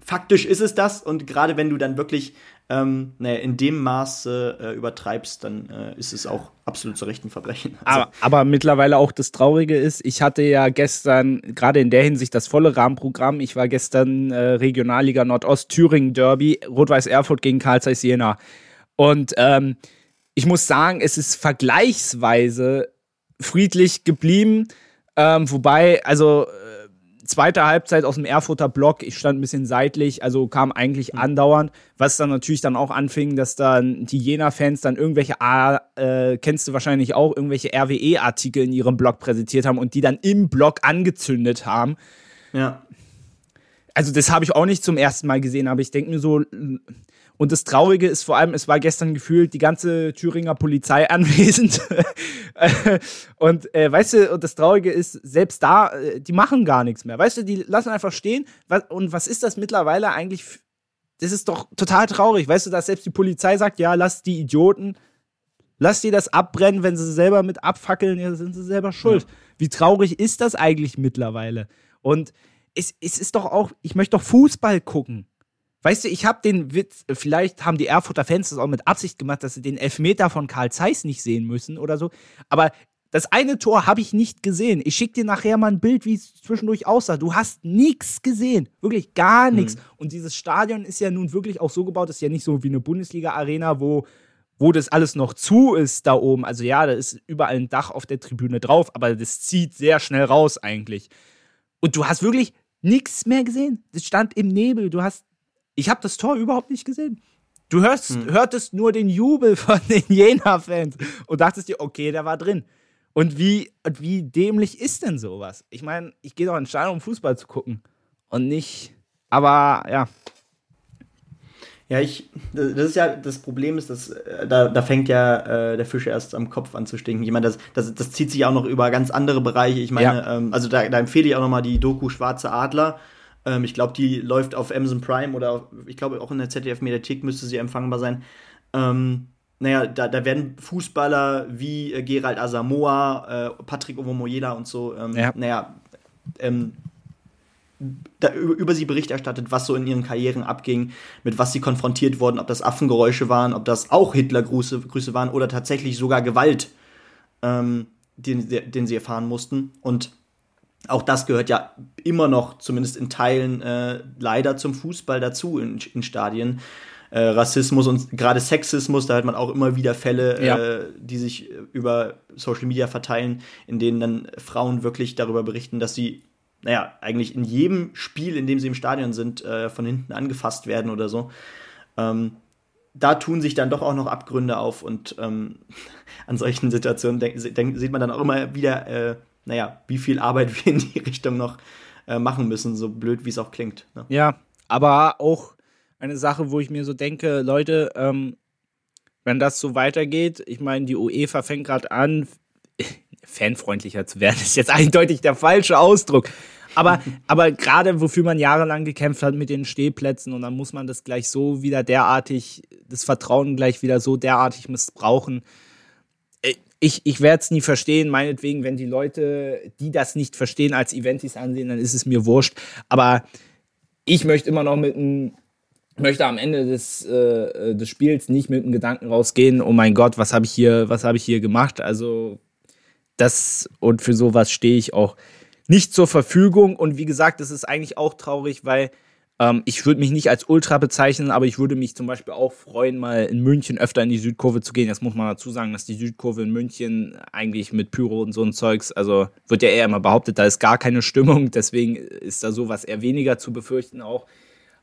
faktisch ist es das. Und gerade wenn du dann wirklich ähm, naja, in dem Maße äh, übertreibst, dann äh, ist es auch absolut zu Recht ein Verbrechen. Also, aber, aber, mittlerweile auch das Traurige ist, ich hatte ja gestern, gerade in der Hinsicht, das volle Rahmenprogramm. Ich war gestern äh, Regionalliga Nordost Thüringen Derby, Rot-Weiß Erfurt gegen Karl Zeiss Jena. Und ähm, ich muss sagen, es ist vergleichsweise friedlich geblieben. Ähm, wobei, also zweite Halbzeit aus dem Erfurter Block, ich stand ein bisschen seitlich, also kam eigentlich mhm. andauernd, was dann natürlich dann auch anfing, dass dann die Jena-Fans dann irgendwelche, äh, kennst du wahrscheinlich auch, irgendwelche RWE-Artikel in ihrem Blog präsentiert haben und die dann im Blog angezündet haben. Ja. Also das habe ich auch nicht zum ersten Mal gesehen, aber ich denke mir so, und das Traurige ist vor allem, es war gestern gefühlt die ganze Thüringer Polizei anwesend. und äh, weißt du, und das Traurige ist, selbst da, äh, die machen gar nichts mehr. Weißt du, die lassen einfach stehen. Und was ist das mittlerweile eigentlich? Das ist doch total traurig. Weißt du, dass selbst die Polizei sagt, ja, lass die Idioten, lass die das abbrennen, wenn sie selber mit abfackeln, ja, sind sie selber schuld. Ja. Wie traurig ist das eigentlich mittlerweile? Und es, es ist doch auch, ich möchte doch Fußball gucken. Weißt du, ich habe den Witz, vielleicht haben die Erfurter Fans das auch mit Absicht gemacht, dass sie den Elfmeter von Karl Zeiss nicht sehen müssen oder so. Aber das eine Tor habe ich nicht gesehen. Ich schicke dir nachher mal ein Bild, wie es zwischendurch aussah. Du hast nichts gesehen. Wirklich gar nichts. Mhm. Und dieses Stadion ist ja nun wirklich auch so gebaut, das ist ja nicht so wie eine Bundesliga-Arena, wo, wo das alles noch zu ist da oben. Also ja, da ist überall ein Dach auf der Tribüne drauf, aber das zieht sehr schnell raus eigentlich. Und du hast wirklich nichts mehr gesehen. Das stand im Nebel. Du hast ich habe das Tor überhaupt nicht gesehen. Du hörst, hm. hörtest nur den Jubel von den Jena-Fans und dachtest dir, okay, der war drin. Und wie, wie dämlich ist denn sowas? Ich meine, ich gehe doch in den Stadion, um Fußball zu gucken. Und nicht. Aber ja. Ja, ich, das ist ja, das Problem ist, dass äh, da, da fängt ja äh, der Fisch erst am Kopf an zu stinken. Ich meine, das, das, das zieht sich auch noch über ganz andere Bereiche. Ich meine, ja. ähm, also da, da empfehle ich auch nochmal die Doku Schwarze Adler. Ähm, ich glaube, die läuft auf Amazon Prime oder auf, ich glaube auch in der ZDF-Mediathek müsste sie empfangbar sein. Ähm, naja, da, da werden Fußballer wie äh, Gerald Asamoah, äh, Patrick Ovomoyela und so, ähm, ja. naja, ähm, da, über, sie Bericht erstattet, was so in ihren Karrieren abging, mit was sie konfrontiert wurden, ob das Affengeräusche waren, ob das auch Hitlergrüße Grüße waren oder tatsächlich sogar Gewalt, ähm, den, den sie erfahren mussten. Und auch das gehört ja immer noch, zumindest in Teilen, äh, leider zum Fußball dazu in, in Stadien. Äh, Rassismus und gerade Sexismus, da hat man auch immer wieder Fälle, ja. äh, die sich über Social Media verteilen, in denen dann Frauen wirklich darüber berichten, dass sie, naja, eigentlich in jedem Spiel, in dem sie im Stadion sind, äh, von hinten angefasst werden oder so. Ähm, da tun sich dann doch auch noch Abgründe auf und ähm, an solchen Situationen sieht man dann auch immer wieder äh, naja, wie viel Arbeit wir in die Richtung noch äh, machen müssen, so blöd wie es auch klingt. Ne? Ja, aber auch eine Sache, wo ich mir so denke, Leute, ähm, wenn das so weitergeht, ich meine, die UEFA fängt gerade an, fanfreundlicher zu werden, ist jetzt eindeutig der falsche Ausdruck. Aber, aber gerade wofür man jahrelang gekämpft hat mit den Stehplätzen und dann muss man das gleich so wieder derartig, das Vertrauen gleich wieder so derartig missbrauchen ich, ich werde es nie verstehen, meinetwegen, wenn die Leute, die das nicht verstehen, als Eventis ansehen, dann ist es mir wurscht. Aber ich möchte immer noch mit einem, möchte am Ende des, äh, des Spiels nicht mit dem Gedanken rausgehen, oh mein Gott, was habe ich hier, was habe ich hier gemacht? Also das und für sowas stehe ich auch nicht zur Verfügung. Und wie gesagt, das ist eigentlich auch traurig, weil ähm, ich würde mich nicht als Ultra bezeichnen, aber ich würde mich zum Beispiel auch freuen, mal in München öfter in die Südkurve zu gehen. Jetzt muss man dazu sagen, dass die Südkurve in München eigentlich mit Pyro und so ein Zeugs, also wird ja eher immer behauptet, da ist gar keine Stimmung, deswegen ist da sowas eher weniger zu befürchten auch.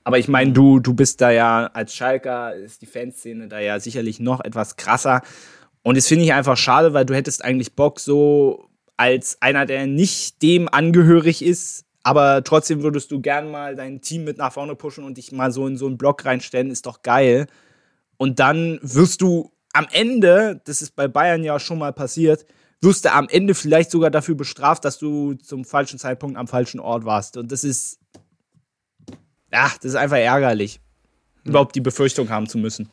Aber ich meine, du, du bist da ja als Schalker, ist die Fanszene da ja sicherlich noch etwas krasser. Und das finde ich einfach schade, weil du hättest eigentlich Bock, so als einer, der nicht dem angehörig ist, aber trotzdem würdest du gern mal dein Team mit nach vorne pushen und dich mal so in so einen Block reinstellen, ist doch geil. Und dann wirst du am Ende, das ist bei Bayern ja schon mal passiert, wirst du am Ende vielleicht sogar dafür bestraft, dass du zum falschen Zeitpunkt am falschen Ort warst. Und das ist, ja, das ist einfach ärgerlich, überhaupt die Befürchtung haben zu müssen.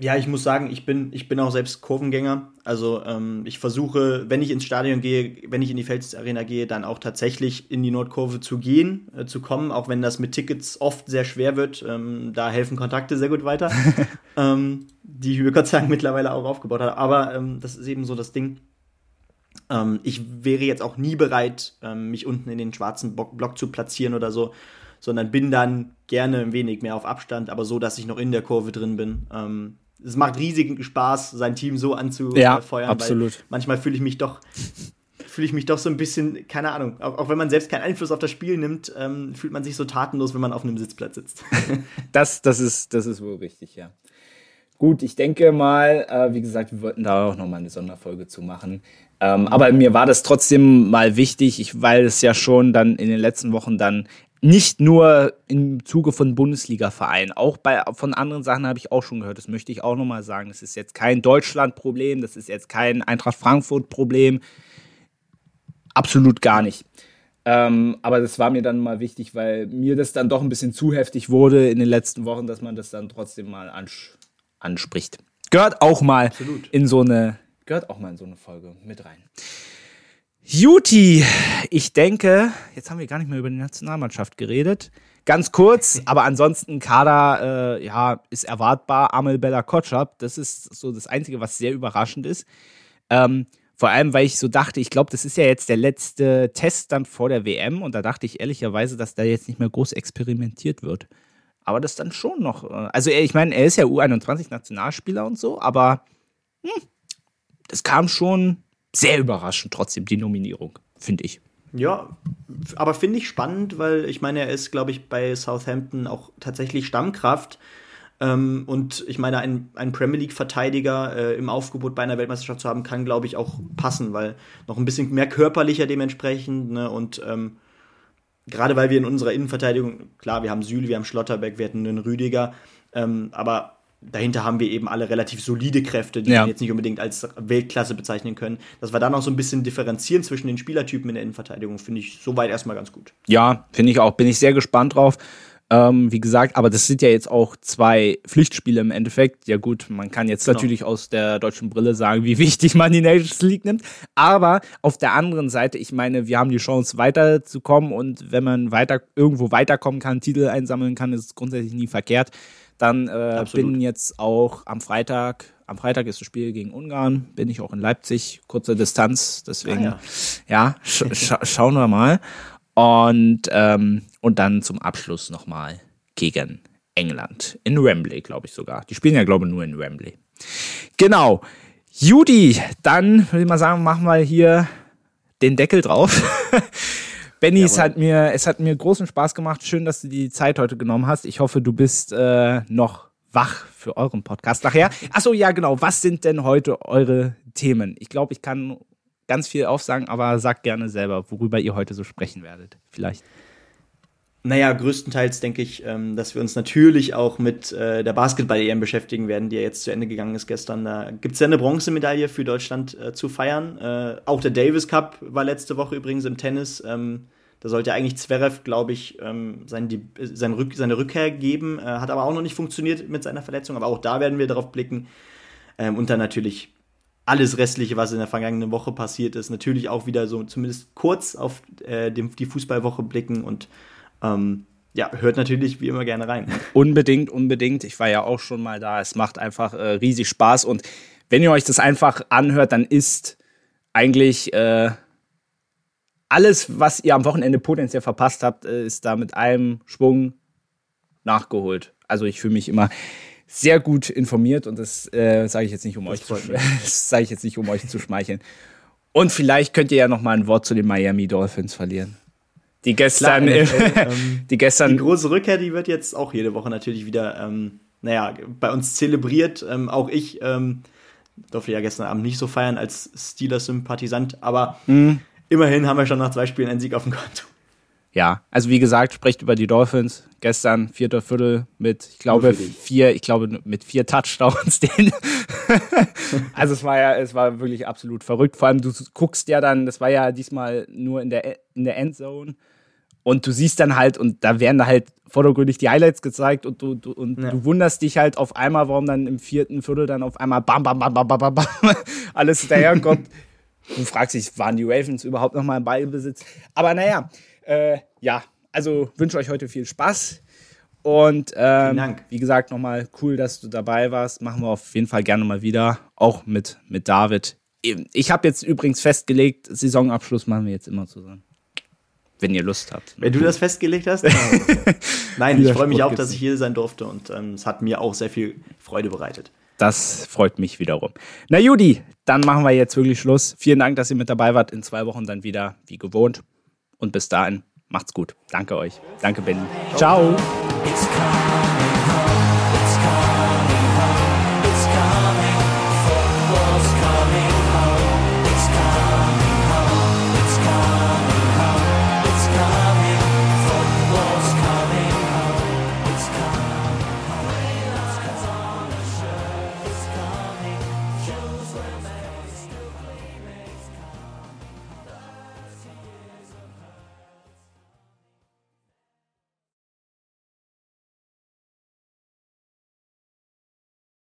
Ja, ich muss sagen, ich bin, ich bin auch selbst Kurvengänger. Also ähm, ich versuche, wenn ich ins Stadion gehe, wenn ich in die Feldarena gehe, dann auch tatsächlich in die Nordkurve zu gehen, äh, zu kommen, auch wenn das mit Tickets oft sehr schwer wird. Ähm, da helfen Kontakte sehr gut weiter, ähm, die ich Gott sei Dank mittlerweile auch aufgebaut habe. Aber ähm, das ist eben so das Ding. Ähm, ich wäre jetzt auch nie bereit, ähm, mich unten in den schwarzen Block zu platzieren oder so sondern bin dann gerne ein wenig mehr auf Abstand, aber so, dass ich noch in der Kurve drin bin. Ähm, es macht riesigen Spaß, sein Team so anzufeuern. Ja, absolut. manchmal fühle ich mich doch fühle ich mich doch so ein bisschen, keine Ahnung, auch, auch wenn man selbst keinen Einfluss auf das Spiel nimmt, ähm, fühlt man sich so tatenlos, wenn man auf einem Sitzplatz sitzt. das, das, ist, das ist wohl richtig, ja. Gut, ich denke mal, äh, wie gesagt, wir wollten da auch nochmal eine Sonderfolge zu machen. Ähm, aber mir war das trotzdem mal wichtig, ich, weil es ja schon dann in den letzten Wochen dann nicht nur im Zuge von Bundesliga-Vereinen, auch bei, von anderen Sachen habe ich auch schon gehört. Das möchte ich auch nochmal sagen. Das ist jetzt kein Deutschland-Problem, das ist jetzt kein Eintracht Frankfurt-Problem. Absolut gar nicht. Ähm, aber das war mir dann mal wichtig, weil mir das dann doch ein bisschen zu heftig wurde in den letzten Wochen, dass man das dann trotzdem mal ans anspricht. Gehört auch mal Absolut. in so eine, gehört auch mal in so eine Folge mit rein. Juti, ich denke, jetzt haben wir gar nicht mehr über die Nationalmannschaft geredet. Ganz kurz, aber ansonsten Kader, äh, ja, ist erwartbar. Amel Bella Kotschap, das ist so das Einzige, was sehr überraschend ist. Ähm, vor allem, weil ich so dachte, ich glaube, das ist ja jetzt der letzte Test dann vor der WM und da dachte ich ehrlicherweise, dass da jetzt nicht mehr groß experimentiert wird. Aber das dann schon noch. Äh, also, ich meine, er ist ja U21-Nationalspieler und so, aber hm, das kam schon sehr überraschend trotzdem die Nominierung, finde ich. Ja, aber finde ich spannend, weil ich meine, er ist, glaube ich, bei Southampton auch tatsächlich Stammkraft. Ähm, und ich meine, ein, ein Premier League-Verteidiger äh, im Aufgebot bei einer Weltmeisterschaft zu haben, kann, glaube ich, auch passen, weil noch ein bisschen mehr körperlicher dementsprechend. Ne? Und ähm, gerade weil wir in unserer Innenverteidigung, klar, wir haben Süle, wir haben Schlotterbeck, wir hatten einen Rüdiger, ähm, aber dahinter haben wir eben alle relativ solide Kräfte, die ja. wir jetzt nicht unbedingt als Weltklasse bezeichnen können. Dass wir da noch so ein bisschen differenzieren zwischen den Spielertypen in der Innenverteidigung, finde ich soweit erstmal ganz gut. Ja, finde ich auch. Bin ich sehr gespannt drauf. Ähm, wie gesagt, aber das sind ja jetzt auch zwei Pflichtspiele im Endeffekt. Ja gut, man kann jetzt genau. natürlich aus der deutschen Brille sagen, wie wichtig man die Nations League nimmt. Aber auf der anderen Seite, ich meine, wir haben die Chance weiterzukommen und wenn man weiter irgendwo weiterkommen kann, Titel einsammeln kann, ist es grundsätzlich nie verkehrt. Dann äh, bin jetzt auch am Freitag, am Freitag ist das Spiel gegen Ungarn, bin ich auch in Leipzig, kurze Distanz, deswegen, ah, ja, ja sch sch schauen wir mal. Und, ähm, und dann zum Abschluss nochmal gegen England. In Wembley, glaube ich sogar. Die spielen ja, glaube ich, nur in Wembley. Genau. Judy, dann würde ich mal sagen, machen wir hier den Deckel drauf. Benny, es hat, mir, es hat mir großen Spaß gemacht. Schön, dass du die Zeit heute genommen hast. Ich hoffe, du bist äh, noch wach für euren Podcast nachher. Achso, ja, genau. Was sind denn heute eure Themen? Ich glaube, ich kann ganz viel aufsagen, aber sagt gerne selber, worüber ihr heute so sprechen werdet. Vielleicht. Naja, größtenteils denke ich, ähm, dass wir uns natürlich auch mit äh, der Basketball-EM beschäftigen werden, die ja jetzt zu Ende gegangen ist gestern. Da gibt es ja eine Bronzemedaille für Deutschland äh, zu feiern. Äh, auch der Davis Cup war letzte Woche übrigens im Tennis. Da sollte eigentlich Zverev, glaube ich, ähm, sein, die, sein Rück, seine Rückkehr geben. Äh, hat aber auch noch nicht funktioniert mit seiner Verletzung. Aber auch da werden wir darauf blicken. Ähm, und dann natürlich alles Restliche, was in der vergangenen Woche passiert ist. Natürlich auch wieder so zumindest kurz auf äh, dem, die Fußballwoche blicken und ähm, ja, hört natürlich wie immer gerne rein. Unbedingt, unbedingt. Ich war ja auch schon mal da. Es macht einfach äh, riesig Spaß. Und wenn ihr euch das einfach anhört, dann ist eigentlich äh, alles, was ihr am Wochenende potenziell verpasst habt, äh, ist da mit einem Schwung nachgeholt. Also ich fühle mich immer sehr gut informiert und das äh, sage ich jetzt nicht, um das euch zu, sage ich jetzt nicht, um euch zu schmeicheln. Und vielleicht könnt ihr ja noch mal ein Wort zu den Miami Dolphins verlieren. Die gestern, Klar, NFL, ähm, die gestern, die große Rückkehr, die wird jetzt auch jede Woche natürlich wieder, ähm, naja, bei uns zelebriert. Ähm, auch ich ähm, durfte ja gestern Abend nicht so feiern als Steelers-Sympathisant, aber mhm immerhin haben wir schon nach zwei Spielen einen Sieg auf dem Konto. ja, also wie gesagt, spricht über die Dolphins. Gestern vierter Viertel mit, ich glaube, vier, ich glaube, mit vier Touchdowns. also es war ja, es war wirklich absolut verrückt. Vor allem, du guckst ja dann, das war ja diesmal nur in der, in der Endzone. Und du siehst dann halt, und da werden da halt vordergründig die Highlights gezeigt und du, du, und ja. du wunderst dich halt auf einmal, warum dann im vierten Viertel dann auf einmal bam, bam, bam, bam, bam, bam, bam alles hinterherkommt. du fragst dich, waren die Ravens überhaupt noch mal im Ballbesitz? Aber naja, äh, ja, also wünsche euch heute viel Spaß. Und ähm, wie gesagt, nochmal cool, dass du dabei warst. Machen wir auf jeden Fall gerne mal wieder. Auch mit, mit David. Ich habe jetzt übrigens festgelegt, Saisonabschluss machen wir jetzt immer zusammen. Wenn ihr Lust habt. Wenn du das festgelegt hast? Nein, ich freue mich auch, dass ich hier sein durfte und ähm, es hat mir auch sehr viel Freude bereitet. Das freut mich wiederum. Na Judy, dann machen wir jetzt wirklich Schluss. Vielen Dank, dass ihr mit dabei wart. In zwei Wochen dann wieder wie gewohnt. Und bis dahin, macht's gut. Danke euch. Danke, Benny. Ciao. Ciao.